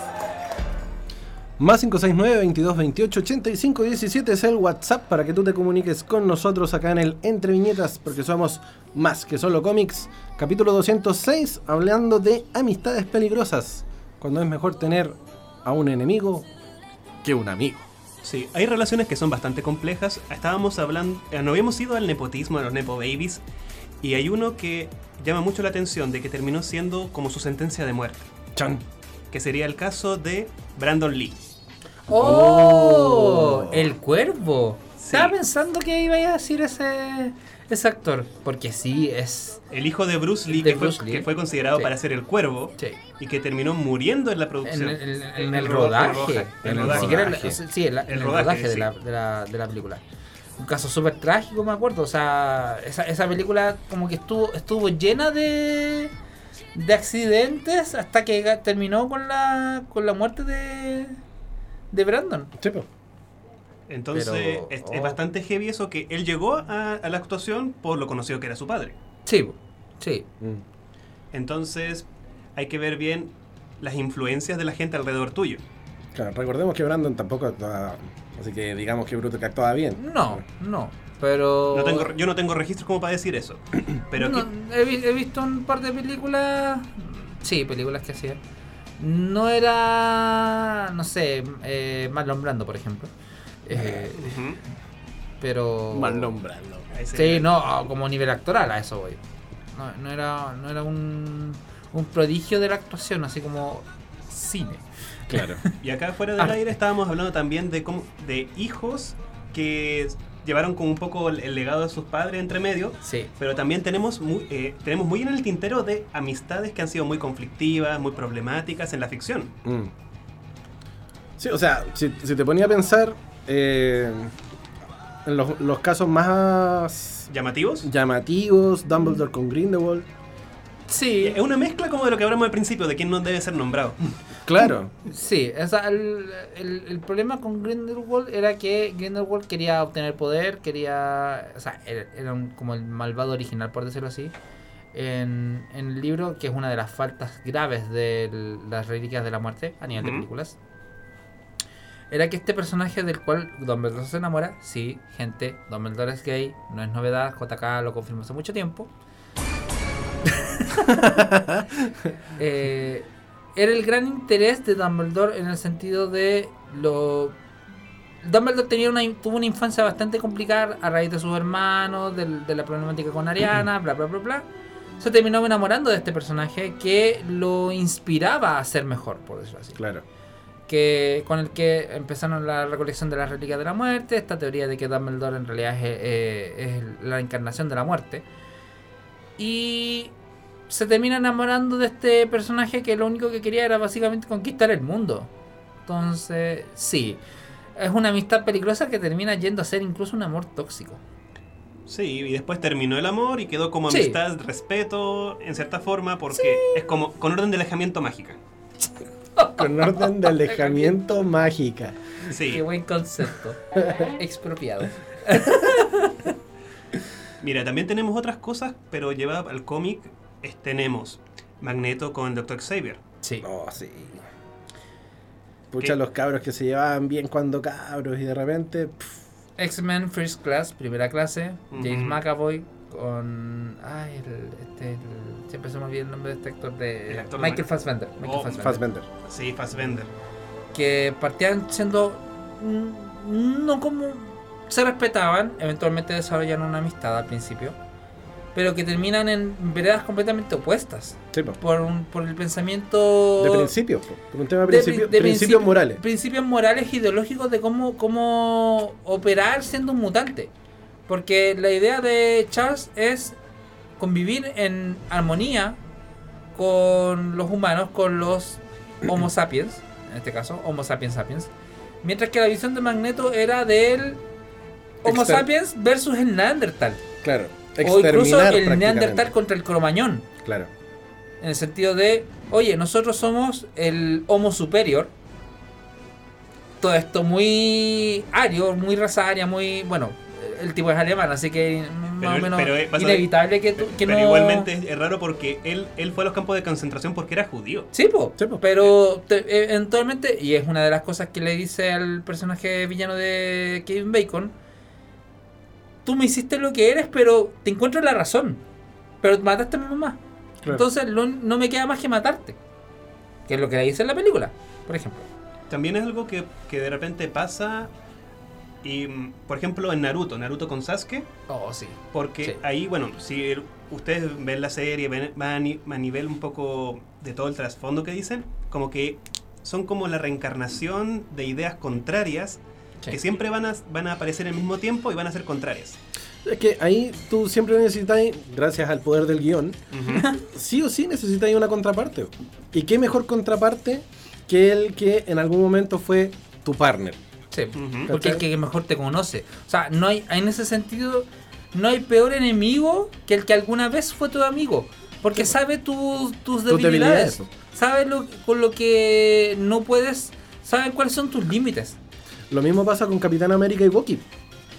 Más 569 22 28 85 17 es el WhatsApp para que tú te comuniques con nosotros acá en el Entre Viñetas, porque somos más que solo cómics. Capítulo 206, hablando de amistades peligrosas. Cuando es mejor tener a un enemigo que un amigo. Sí, hay relaciones que son bastante complejas. Estábamos hablando, eh, no habíamos ido al nepotismo, a los nepo babies, y hay uno que llama mucho la atención de que terminó siendo como su sentencia de muerte, Chan. que sería el caso de Brandon Lee. ¡Oh! El cuervo. Sí. Estaba pensando que iba a decir ese, ese actor. Porque sí, es. El hijo de Bruce Lee, De que, fue, Lee. que fue considerado Sí. para ser el cuervo Sí. y que terminó muriendo en la producción. en- en el ro- rodaje. El En el Ni rodaje. sí, en, la- en El rodaje, de, la, película. Un caso súper trágico, me acuerdo. O sea, esa, esa película como que estuvo, estuvo llena de, de accidentes hasta que terminó con la, con la muerte de, de Brandon. Sí. Entonces Pero- es, oh. es bastante heavy eso que él llegó a, a la actuación por lo conocido que era su padre. Sí, sí. Mm. Entonces hay que ver bien las influencias de la gente alrededor tuyo. Claro, recordemos que Brandon tampoco actuaba. Así que digamos que Bruto que actuaba bien. No, no. Pero. No tengo, yo no tengo registros como para decir eso. Pero No, he visto un par de películas. Sí, películas que hacía. No era. No sé, eh, Marlon Brando, por ejemplo. Eh, pero. Ahí se Sí, no, como nivel actoral, a eso voy. No, no era, no era un, un prodigio de la actuación, así como cine. Claro. Y acá fuera del Ah. aire estábamos hablando también de cómo, de hijos que llevaron como un poco el, el legado de sus padres entre medio. Sí. Pero también tenemos muy, eh, tenemos muy en el tintero de amistades que han sido muy conflictivas, muy problemáticas en la ficción. Mm. Sí, o sea, si, si te ponía a pensar eh, en los, los casos más ¿Llamativos? llamativos, Dumbledore con Grindelwald, Sí, Es una mezcla como de lo que hablamos al principio, de quién no debe ser nombrado. claro, Sí, o sea, el, el- el problema con Grindelwald era que Grindelwald quería obtener poder, quería, o sea, era, era un- como el malvado original, por decirlo así. en, en el libro, que es una de las faltas graves de las reliquias de la muerte a nivel de películas, era que este personaje del cual Dumbledore se enamora, sí, gente, Dumbledore es gay, no es novedad, JK lo confirmó hace mucho tiempo. Eh, era el gran interés de Dumbledore en el sentido de lo Dumbledore tenía una, tuvo una infancia bastante complicada a raíz de sus hermanos, del- de, la problemática con Ariana, bla bla bla bla. Se terminó enamorando de este personaje que lo inspiraba a ser mejor, por decirlo así. Claro. Que, con el que empezaron la recolección de las reliquias de la muerte, esta teoría de que Dumbledore en realidad es, eh, es la encarnación de la muerte. Y se termina enamorando de este personaje que lo único que quería era básicamente conquistar el mundo. Entonces, sí. Es una amistad peligrosa que termina yendo a ser incluso un amor tóxico. Sí, y después terminó el amor y quedó como Sí. amistad, respeto, en cierta forma, porque es como con orden de alejamiento mágica. Con orden de alejamiento mágica. Sí. Qué buen concepto. Expropiado. Mira, también tenemos otras cosas, pero llevado al cómic es- tenemos Magneto con Dr. Xavier. Sí. Oh, sí. Pucha, ¿Qué? los cabros que se llevaban bien cuando cabros y de repente. X-Men First Class, primera clase. James. McAvoy con. Ay, el, este, el- siempre se me olvida el nombre de este actor de. El actor de Michael Fassbender. Michael Oh, Fassbender. Fassbender. Sí, Fassbender. Que partían siendo. mm, No como. Se respetaban, eventualmente desarrollan una amistad al principio. Pero que terminan en veredas completamente opuestas. Sí, po. Por, un, por el pensamiento. De principios, po. por un tema de, principio- pri- de principios principi- morales. Principios morales ideológicos de cómo, cómo operar siendo un mutante. Porque la idea de Charles es convivir en armonía con los humanos, con los Homo sapiens, en este caso, Homo sapiens sapiens. Mientras que la visión de Magneto era del Homo Exter- sapiens versus el Neandertal. Claro. O incluso el Neandertal contra el Cromañón. Claro. En el sentido de, oye, nosotros somos el Homo Superior. Todo esto muy ario, muy raza aria, muy. Bueno, el tipo es alemán, así que más Pero o él- menos pero, eh, inevitable que, tú- que Pero no. igualmente es, es raro porque él, él fue a los campos de concentración porque era judío. Sí, po, Sí, po. pero te- eventualmente, y es una de las cosas que le dice al personaje villano de Kevin Bacon, tú me hiciste lo que eres, pero te encuentro la razón, pero mataste a mi mamá. Claro. Entonces lo- no me queda más que matarte. Que es lo que le dice en la película, por ejemplo. También es algo que, que de repente pasa. Y, por ejemplo, en Naruto, Naruto con Sasuke, Oh, sí. porque Sí. ahí, bueno, si ustedes ven la serie, ven, van a, ni- a nivel un poco de todo el trasfondo que dicen, como que son como la reencarnación de ideas contrarias Sí. que siempre van a, van a aparecer al mismo tiempo y van a ser contrarias. Es que ahí tú siempre necesitas, gracias al poder del guion, sí o sí necesitas una contraparte. ¿Y qué mejor contraparte que el que en algún momento fue tu partner? Sí, porque el que mejor te conoce. O sea, no hay, en ese sentido, no hay peor enemigo que el que alguna vez fue tu amigo. Porque sabe tu- tus Tus debilidades. Sabe lo, con lo que no puedes. Sabe cuáles son tus límites. Lo mismo pasa con Capitán América y Bucky.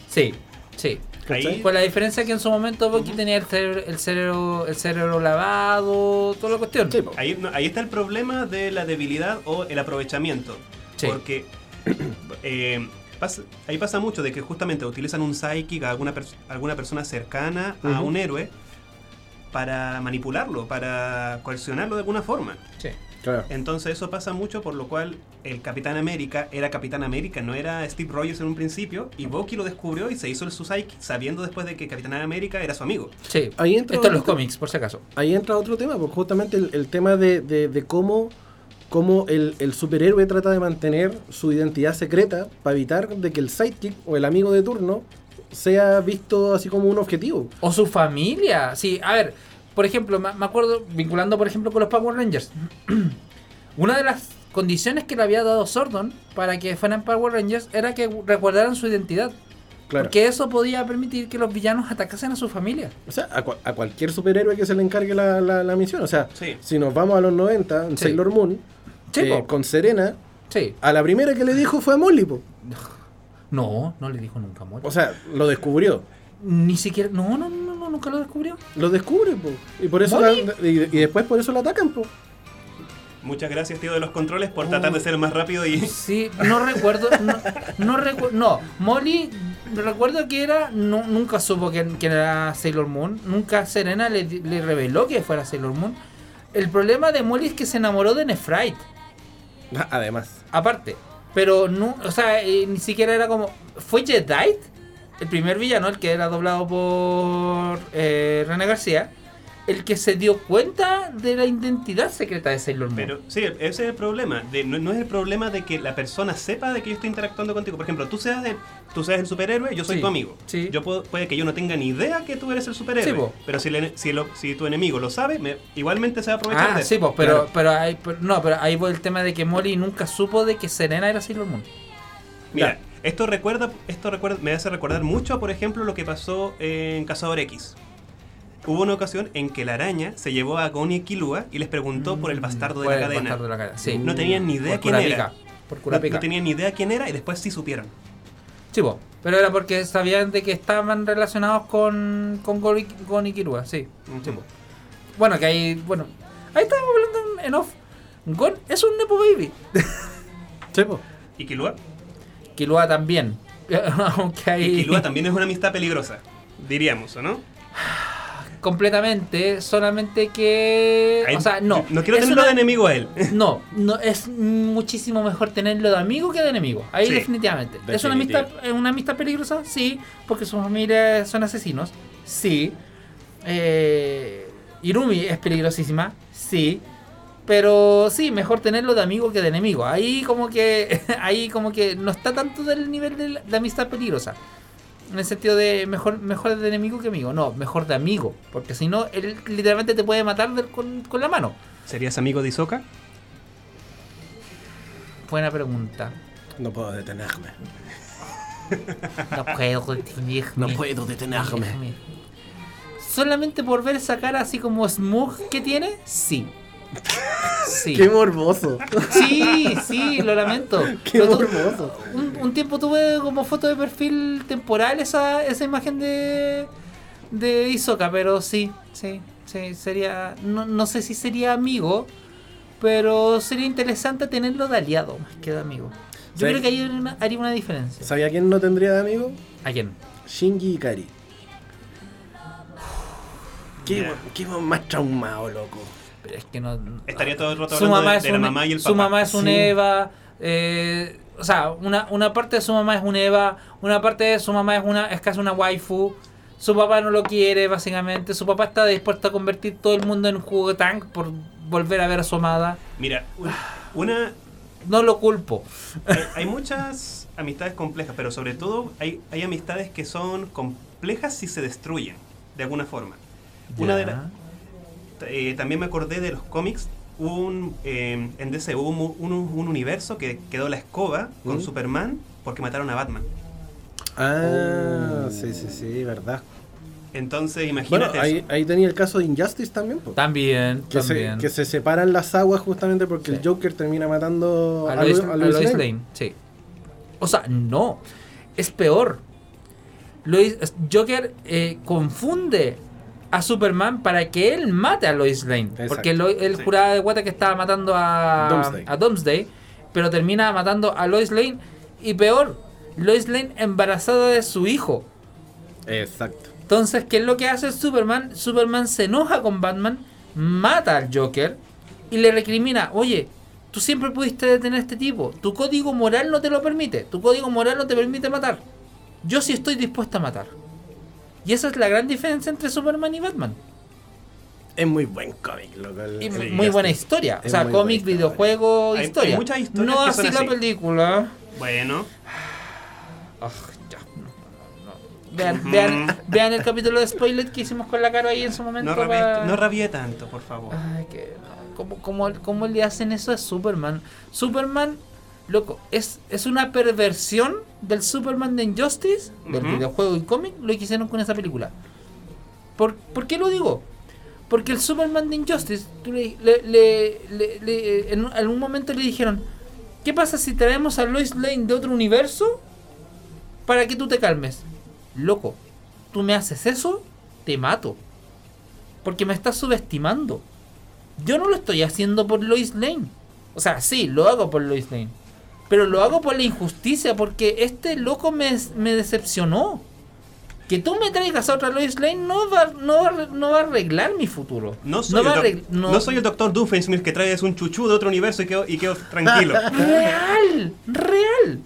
Sí, sí. Ahí- la diferencia que en su momento Bucky tenía el cerebro, el cerebro, el cerebro lavado, toda la cuestión. Sí. Ahí, no, ahí está el problema de la debilidad o el aprovechamiento. Sí. Porque eh, pasa- ahí pasa mucho de que justamente utilizan un psychic a alguna, pers- alguna persona cercana a un héroe para manipularlo, para coercionarlo de alguna forma. Sí. Claro. Entonces eso pasa mucho por lo cual el Capitán América era Capitán América, no era Steve Rogers en un principio, y Bucky lo descubrió y se hizo el su psychic sabiendo después de que Capitán América era su amigo. Sí. Ahí entra Esto en los cómics, por si acaso. Ahí entra otro tema, porque justamente el, el tema de, de- de cómo, cómo el, el superhéroe trata de mantener su identidad secreta para evitar de que el sidekick o el amigo de turno sea visto así como un objetivo. O su familia. Sí, a ver, por ejemplo, me me acuerdo, vinculando por ejemplo con los Power Rangers. Una de las condiciones que le había dado Sordon para que fueran Power Rangers era que recordaran su identidad. Claro. Porque eso podía permitir que los villanos atacasen a su familia. O sea, a, cua- a cualquier superhéroe que se le encargue la, la- la misión. O sea, Sí. si nos vamos a los 90, en Sí. Sailor Moon, Sí, eh, con Serena, Sí. a la primera que le dijo fue a Molly, po. No, no le dijo nunca amor. O sea, lo descubrió. Ni siquiera. No, no, no, no, nunca lo descubrió. Lo descubre, po. Y por eso ¿Molly? la- y, y después por eso lo atacan, po. Muchas gracias, tío, de los controles por Oh. tratar de ser más rápido y. Sí, no recuerdo. No, no recuerdo. No, Molly, recuerdo que era. no- nunca supo que, que era Sailor Moon. Nunca Serena le, le reveló que fuera Sailor Moon. El problema de Molly es que se enamoró de Nefrite. Además. Aparte. Pero no, o sea, eh, ni siquiera era como. ¿Fue Jedite? El primer villano, el que era doblado por eh, René García. El que se dio cuenta de la identidad secreta de Sailor Moon. Pero sí, ese es el problema. De, no, no es el problema de que la persona sepa de que yo estoy interactuando contigo. Por ejemplo, tú seas, el, tú seas el superhéroe, yo soy Sí, tu amigo. sí. Yo puedo, puede que yo no tenga ni idea que tú eres el superhéroe. Sí, po. pero si, ene- si, lo- si tu enemigo lo sabe, me- igualmente se va a aprovechar Ah, de sí, eso. pues, pero, Claro. pero, hay, pero- no, pero ahí el tema de que Molly nunca supo de que Serena era Sailor Moon. Mira, esto recuerda, esto recuerda, me hace recordar mucho, por ejemplo, lo que pasó en Cazador X. Hubo una ocasión en que la araña se llevó a Gon y Killua y les preguntó por el bastardo de la cadena. bastardo de la cadena, sí. No tenían ni idea Por quién era. Por No, tenían ni idea quién era y después sí supieron. Sí, po, pero era porque sabían de que estaban relacionados con, con Gon y- Gon y Killua, sí. sí. Bueno, que ahí, bueno, ahí estábamos hablando en, off. Gon es un Nepo Baby. Sí, po. ¿Y Killua? Killua también. Aunque ahí... Y Killua también es una amistad peligrosa, diríamos, ¿o no? Completamente, solamente que... O sea, no. No quiero tenerlo una- de enemigo a él. No, no es muchísimo mejor tenerlo de amigo que de enemigo. Ahí Sí, definitivamente. ¿Es una amistad, ¿Es una amistad peligrosa? Sí, porque sus familias son asesinos. Sí. Eh, Irumi es peligrosísima. Sí. Pero sí, mejor tenerlo de amigo que de enemigo. Ahí como que ahí como que no está tanto del nivel de, la- de amistad peligrosa. En el sentido de mejor, mejor de enemigo que amigo. No, mejor de amigo. Porque si no, él literalmente te puede matar del- con, con la mano. ¿Serías amigo de Isoka? Buena pregunta. No puedo detenerme. No puedo detenerme. No puedo detenerme. Solamente por ver esa cara así como smug que tiene, sí. Sí. Qué morboso. Sí, sí, lo lamento. Qué Lo morboso. un, un tiempo tuve como foto de perfil temporal esa, esa imagen de de Isoka, pero sí, sí, sí, sería no, no sé si sería amigo, pero sería interesante tenerlo de aliado más que de amigo. Yo creo que ahí haría una, haría una diferencia. ¿Sabía quién no tendría de amigo? ¿A quién? Shinji Ikari. Qué, qué más traumado, loco. Pero es que no. Estaría todo el rato su mamá de, es de la un- mamá y el Su papá. mamá es un Sí. Eva. eh, o sea, una, una parte de su mamá es un Eva. Una parte de su mamá es una es casi una waifu. Su papá no lo quiere, básicamente. Su papá está dispuesto a convertir todo el mundo en un jugo de tank por volver a ver a su amada. Mira, un- una, No lo culpo. hay, hay muchas amistades complejas, pero sobre todo hay, hay amistades que son complejas si se destruyen, de alguna forma. Una de Ya. Eh, también me acordé de los cómics. Hubo un, eh, en DC hubo un, un- un universo que quedó la escoba con ¿Mm? Superman porque mataron a Batman. Ah, Oh. sí, sí, sí, verdad. Entonces, Bueno, imagínate. ahí, eso. ahí tenía el caso de Injustice también, po. También, que, se, que se separan las aguas justamente porque Sí. el Joker termina matando a a Lois Lois Lane. Lane. sí. O sea, no. Es peor. Lois, Joker eh, confunde a Superman para que él mate a Lois Lane. Exacto. Porque Lo- él Sí. juraba de guata que estaba matando a Doomsday. a Doomsday, pero termina matando a Lois Lane. Y peor, Lois Lane embarazada de su hijo. Exacto. Entonces, ¿qué es lo que hace Superman? Superman se enoja con Batman, mata al Joker y le recrimina, oye, tú siempre pudiste detener a este tipo, tu código moral no te lo permite, tu código moral no te permite matar. Yo sí estoy dispuesto a matar. Y esa es la gran diferencia entre Superman y Batman. Es muy buen cómic, loco. Y muy buena historia. O sea, cómic, videojuego, Hay- hay historia. muchas historias no que así son la así. película. Bueno, Ah, ya, no, no, no. Vean, vean, vean el capítulo de spoiler que hicimos con la cara ahí en su momento. no rabié tanto, por favor. Ay, que no. ¿Cómo, cómo, cómo le hacen eso a Superman? Superman, loco, es, es una perversión del Superman de Injustice, del videojuego y cómic, lo que hicieron con esa película. ¿Por, ¿Por qué lo digo? Porque el Superman de Injustice, tú le, le- le- le- le- en algún momento le dijeron, ¿qué pasa si traemos a Lois Lane de otro universo para que tú te calmes? Loco, tú me haces eso te mato. Porque me estás subestimando. Yo no lo estoy haciendo por Lois Lane. O sea, sí, lo hago por Lois Lane. Pero lo hago por la injusticia, porque este loco me, me decepcionó. Que tú me traigas a otra Lois Lane no va, no va, no va a arreglar mi futuro. No soy, a el, doc- no soy el doctor Doofenshmirtz que traes un chuchú de otro universo y quedo, y quedo tranquilo. Real, real.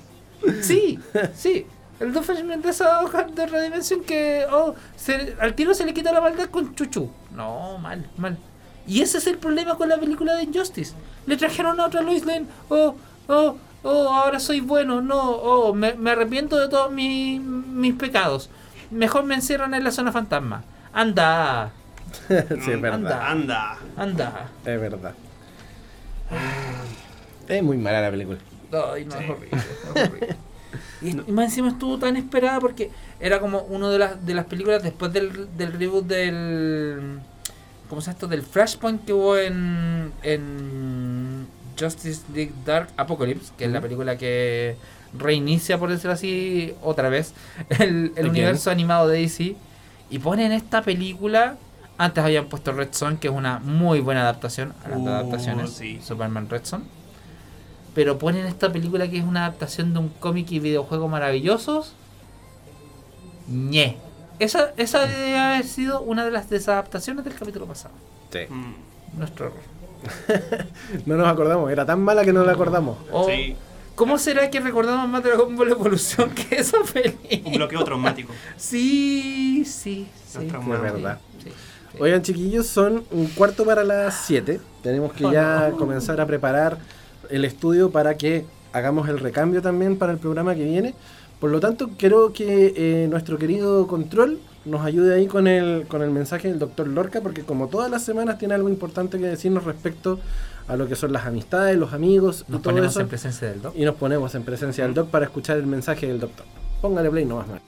Sí, sí. El Doofenshmirtz de esa hoja de otra dimensión que oh, se- al tiro se le quita la maldad con chuchu. No, mal, mal. Y ese es el problema con la película de Injustice. Le trajeron a otra Lois Lane. Oh, oh, oh, ahora soy bueno. No, oh, me, me arrepiento de todos mi- mis pecados. Mejor me encierran en la zona fantasma. Anda, sí, es verdad. Anda. Anda. anda. Es verdad. Es muy mala la película. Ay, no, es horrible, es horrible. Y, y más encima estuvo tan esperada porque era como una de las, de las películas después del, del reboot del. ¿Cómo se llama esto? Del Flashpoint que hubo en. en Justice League Dark Apocalypse, que es la película que reinicia, por decirlo así, otra vez el, universo animado de DC. Y ponen esta película. Antes habían puesto Red Son, que es una muy buena adaptación las Uh, adaptaciones. sí. Superman Red Son pero ponen esta película que es una adaptación de un cómic y videojuego maravillosos. ñe. Esa, esa debe haber sido una de las desadaptaciones del capítulo pasado. Sí. Mm, Nuestro error. No nos acordamos, era tan mala que no la acordamos. O, Sí. ¿Cómo será que recordamos más Dragon Ball Evolución que esa Un película? bloqueo traumático. Sí, sí, sí. Es verdad. Sí, sí. Oigan, chiquillos, son un cuarto para las 7. Tenemos que ya comenzar a preparar el estudio para que hagamos el recambio también para el programa que viene. Por lo tanto, quiero que eh, nuestro querido Control nos ayude ahí con el, con el mensaje del doctor Lorca, porque como todas las semanas tiene algo importante que decirnos respecto a lo que son las amistades, los amigos y Nos todo ponemos eso. en presencia del doc. Y nos ponemos en presencia del doc para escuchar el mensaje del doctor. Póngale play nomás, man.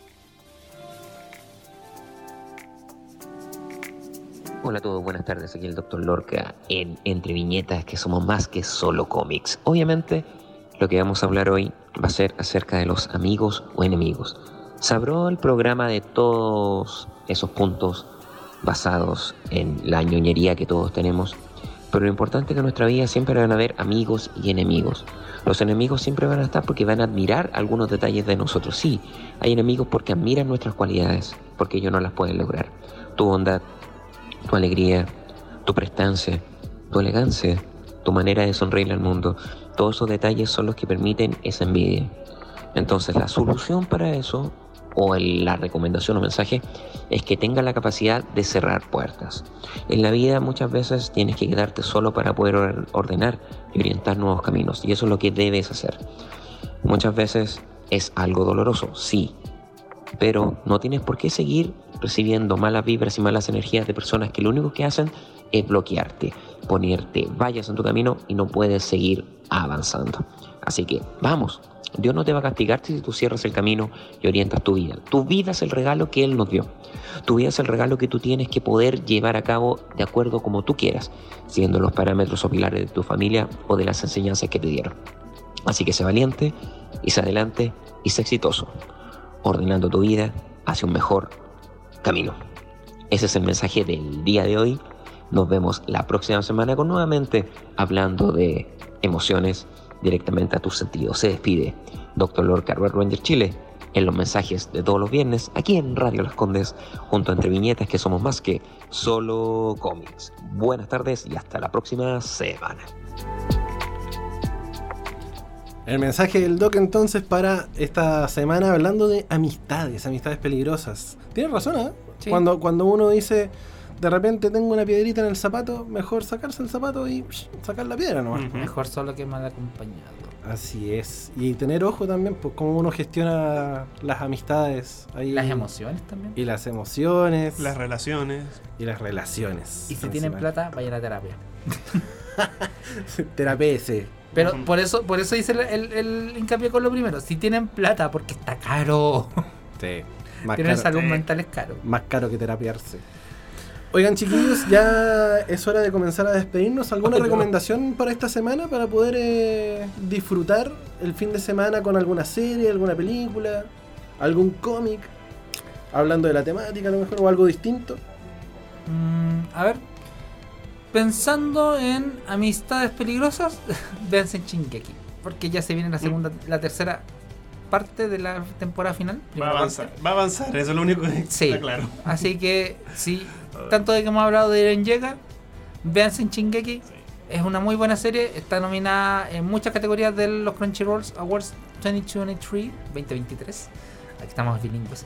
Hola a todos, buenas tardes. Aquí el Dr. Lorca en Entre Viñetas, que somos más que solo cómics. Obviamente, lo que vamos a hablar hoy va a ser acerca de los amigos o enemigos. Sabró el programa de todos esos puntos basados en la ñoñería que todos tenemos. Pero lo importante es que en nuestra vida siempre van a haber amigos y enemigos. Los enemigos siempre van a estar porque van a admirar algunos detalles de nosotros. Sí, hay enemigos porque admiran nuestras cualidades, porque ellos no las pueden lograr. Tu bondad, tu alegría, tu prestancia, tu elegancia, tu manera de sonreír al mundo. Todos esos detalles son los que permiten esa envidia. Entonces la solución para eso, o la recomendación o mensaje, es que tengas la capacidad de cerrar puertas. En la vida muchas veces tienes que quedarte solo para poder or- ordenar y orientar nuevos caminos. Y eso es lo que debes hacer. Muchas veces es algo doloroso, sí, pero no tienes por qué seguir recibiendo malas vibras y malas energías de personas que lo único que hacen es bloquearte, ponerte vallas en tu camino y no puedes seguir avanzando. Así que vamos, Dios no te va a castigar si tú cierras el camino y orientas tu vida. Tu vida es el regalo que Él nos dio. Tu vida es el regalo que tú tienes que poder llevar a cabo de acuerdo como tú quieras, siguiendo los parámetros o pilares de tu familia o de las enseñanzas que te dieron. Así que sé valiente, y sé adelante y sé exitoso ordenando tu vida hacia un mejor camino. Ese es el mensaje del día de hoy. Nos vemos la próxima semana con nuevamente hablando de emociones directamente a tus sentidos. Se despide Dr. Lord Red Ranger Chile en los mensajes de todos los viernes aquí en Radio Las Condes junto a Entre Viñetas que somos más que solo cómics. Buenas tardes y hasta la próxima semana. El mensaje del doc entonces para esta semana hablando de amistades, amistades peligrosas. Tienes razón, ¿eh? Sí. Cuando, cuando uno dice, de repente tengo una piedrita en el zapato, mejor sacarse el zapato y psh, sacar la piedra nomás. Mejor solo que mal acompañado. Así es. Y tener ojo también, pues cómo uno gestiona las amistades. Ahí, Las emociones también. Y las emociones. Las relaciones. y las relaciones. Y si tienen plata, vayan a terapia. Terapia ese. Pero por eso por eso hice el, el- el hincapié con lo primero. Si tienen plata, porque está caro. Sí. Más Tener caro, salud mental es caro. más caro que terapiarse. Oigan, chiquillos, ya es hora de comenzar a despedirnos. ¿Alguna recomendación para esta semana para poder eh, disfrutar el fin de semana con alguna serie, alguna película, algún cómic? hablando de la temática a lo mejor o algo distinto. Mm, a ver. Pensando en amistades peligrosas, véanse en Shingeki. Porque ya se viene la segunda, la tercera parte de la temporada final. Va a avanzar, va a avanzar, eso es lo único que Sí. está claro. Así que, sí, tanto de que hemos hablado de Eren Yeager, véanse en Shingeki. Es una muy buena serie, está nominada en muchas categorías de los Crunchyroll Awards 2023, 2023. Aquí estamos bilingües.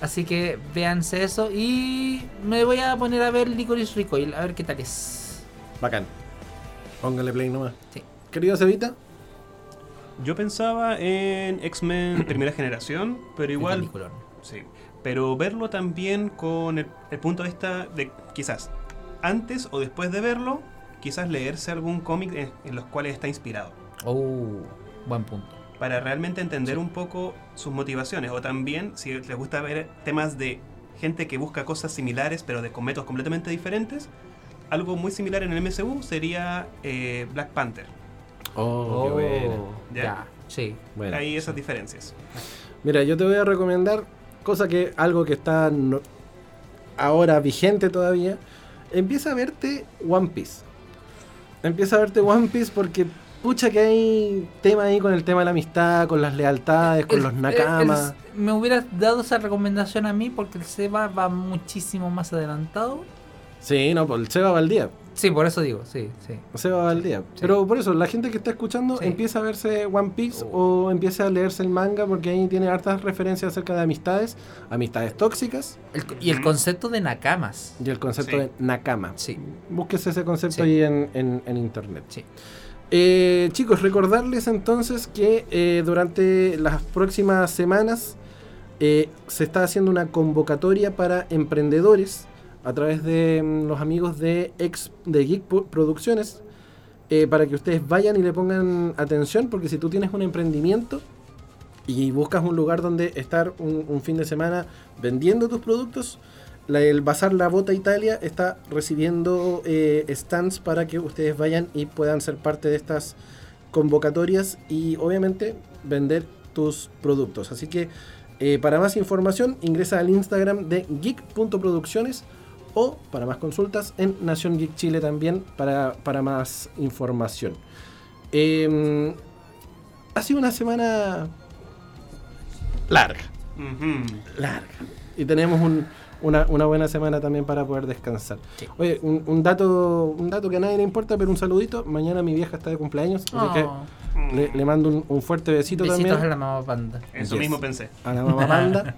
Así que véanse eso y me voy a poner a ver Licorice Recoil, a ver qué tal es. Bacán. Póngale play nomás. Sí. Querido Cevita, Yo pensaba en X-Men primera generación, pero igual Peliculón. Sí, pero verlo también con el, el punto de vista de quizás antes o después de verlo, quizás leerse algún cómic en, en los cuales está inspirado, Oh, buen punto. para realmente entender un poco sus motivaciones, o también si les gusta ver temas de gente que busca cosas similares pero de con métodos completamente diferentes, algo muy similar en el MCU sería eh, Black Panther. Oh, qué buena. ¿Ya? ya, sí. Bueno. Hay esas diferencias. Mira, yo te voy a recomendar cosa que algo que está no- ahora vigente todavía. Empieza a verte One Piece. Empieza a verte One Piece porque pucha que hay tema ahí con el tema de la amistad, con las lealtades, con El- los el- nakamas. el- me hubieras dado esa recomendación a mí porque el Seba va muchísimo más adelantado. Sí, no, pues el Seba va al día. Sí, por eso digo, sí, sí. Seba va al día. Pero por eso, la gente que está escuchando Sí. empieza a verse One Piece Oh. o empieza a leerse el manga porque ahí tiene hartas referencias acerca de amistades, amistades tóxicas El- y el concepto de nakamas. y el concepto Sí. de nakama. Sí, Búsquese ese concepto Sí. ahí en, en- en internet. sí. Eh, chicos, recordarles entonces que eh, durante las próximas semanas eh, se está haciendo una convocatoria para emprendedores a través de mm, los amigos de, ex, de Geek Pro- Producciones eh, para que ustedes vayan y le pongan atención porque si tú tienes un emprendimiento y buscas un lugar donde estar un, fin de semana vendiendo tus productos, el Bazar La Bota Italia está recibiendo eh, stands para que ustedes vayan y puedan ser parte de estas convocatorias y obviamente vender tus productos. Así que eh, para más información ingresa al Instagram de geek.producciones o para más consultas en Nación Geek Chile también para, para más información. Eh, ha sido una semana larga larga. Y tenemos un- una, una buena semana también para poder descansar. Sí. Oye, un, un dato un dato que a nadie le importa, pero un saludito. Mañana mi vieja está de cumpleaños, así Oh, que le, le mando un, un fuerte besito besitos también a la mamá panda. Eso Yes. mismo pensé. a la mamá panda.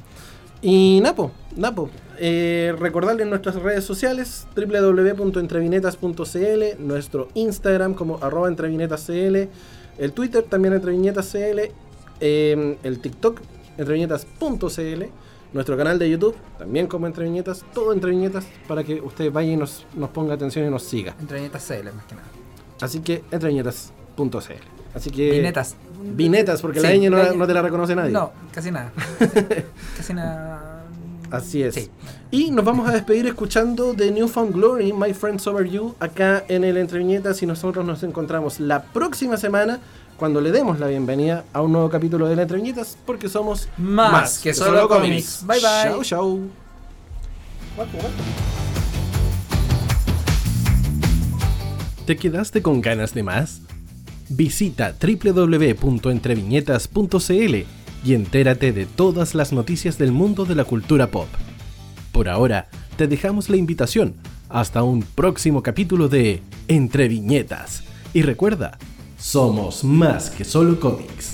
y Napo, Napo, eh, recordarles nuestras redes sociales, www.entrevinetas.cl, nuestro Instagram como arroba entrevinetascl, el Twitter también entrevinetascl, eh, el TikTok entreviñetas.cl, nuestro canal de YouTube también como entreviñetas, todo entreviñetas para que usted vaya y nos, nos ponga atención y nos siga. Entre viñetas CL más que nada. Así que entreviñetas.cl. Así que Vinetas. Vinetas, porque la ñ no, no te la reconoce nadie. No, casi nada. casi nada. Así es. Sí. Y nos vamos a despedir escuchando The Newfound Glory, My Friends Over You, acá en el Entre Viñetas y nosotros nos encontramos la próxima semana cuando le demos la bienvenida a un nuevo capítulo de Entre Viñetas porque somos Más que solo cómics. Bye, bye. Chao, chao. ¿Te quedaste con ganas de más? Visita www.entreviñetas.cl y entérate de todas las noticias del mundo de la cultura pop. Por ahora, te dejamos la invitación hasta un próximo capítulo de Entre Viñetas. Y recuerda, somos más que solo cómics.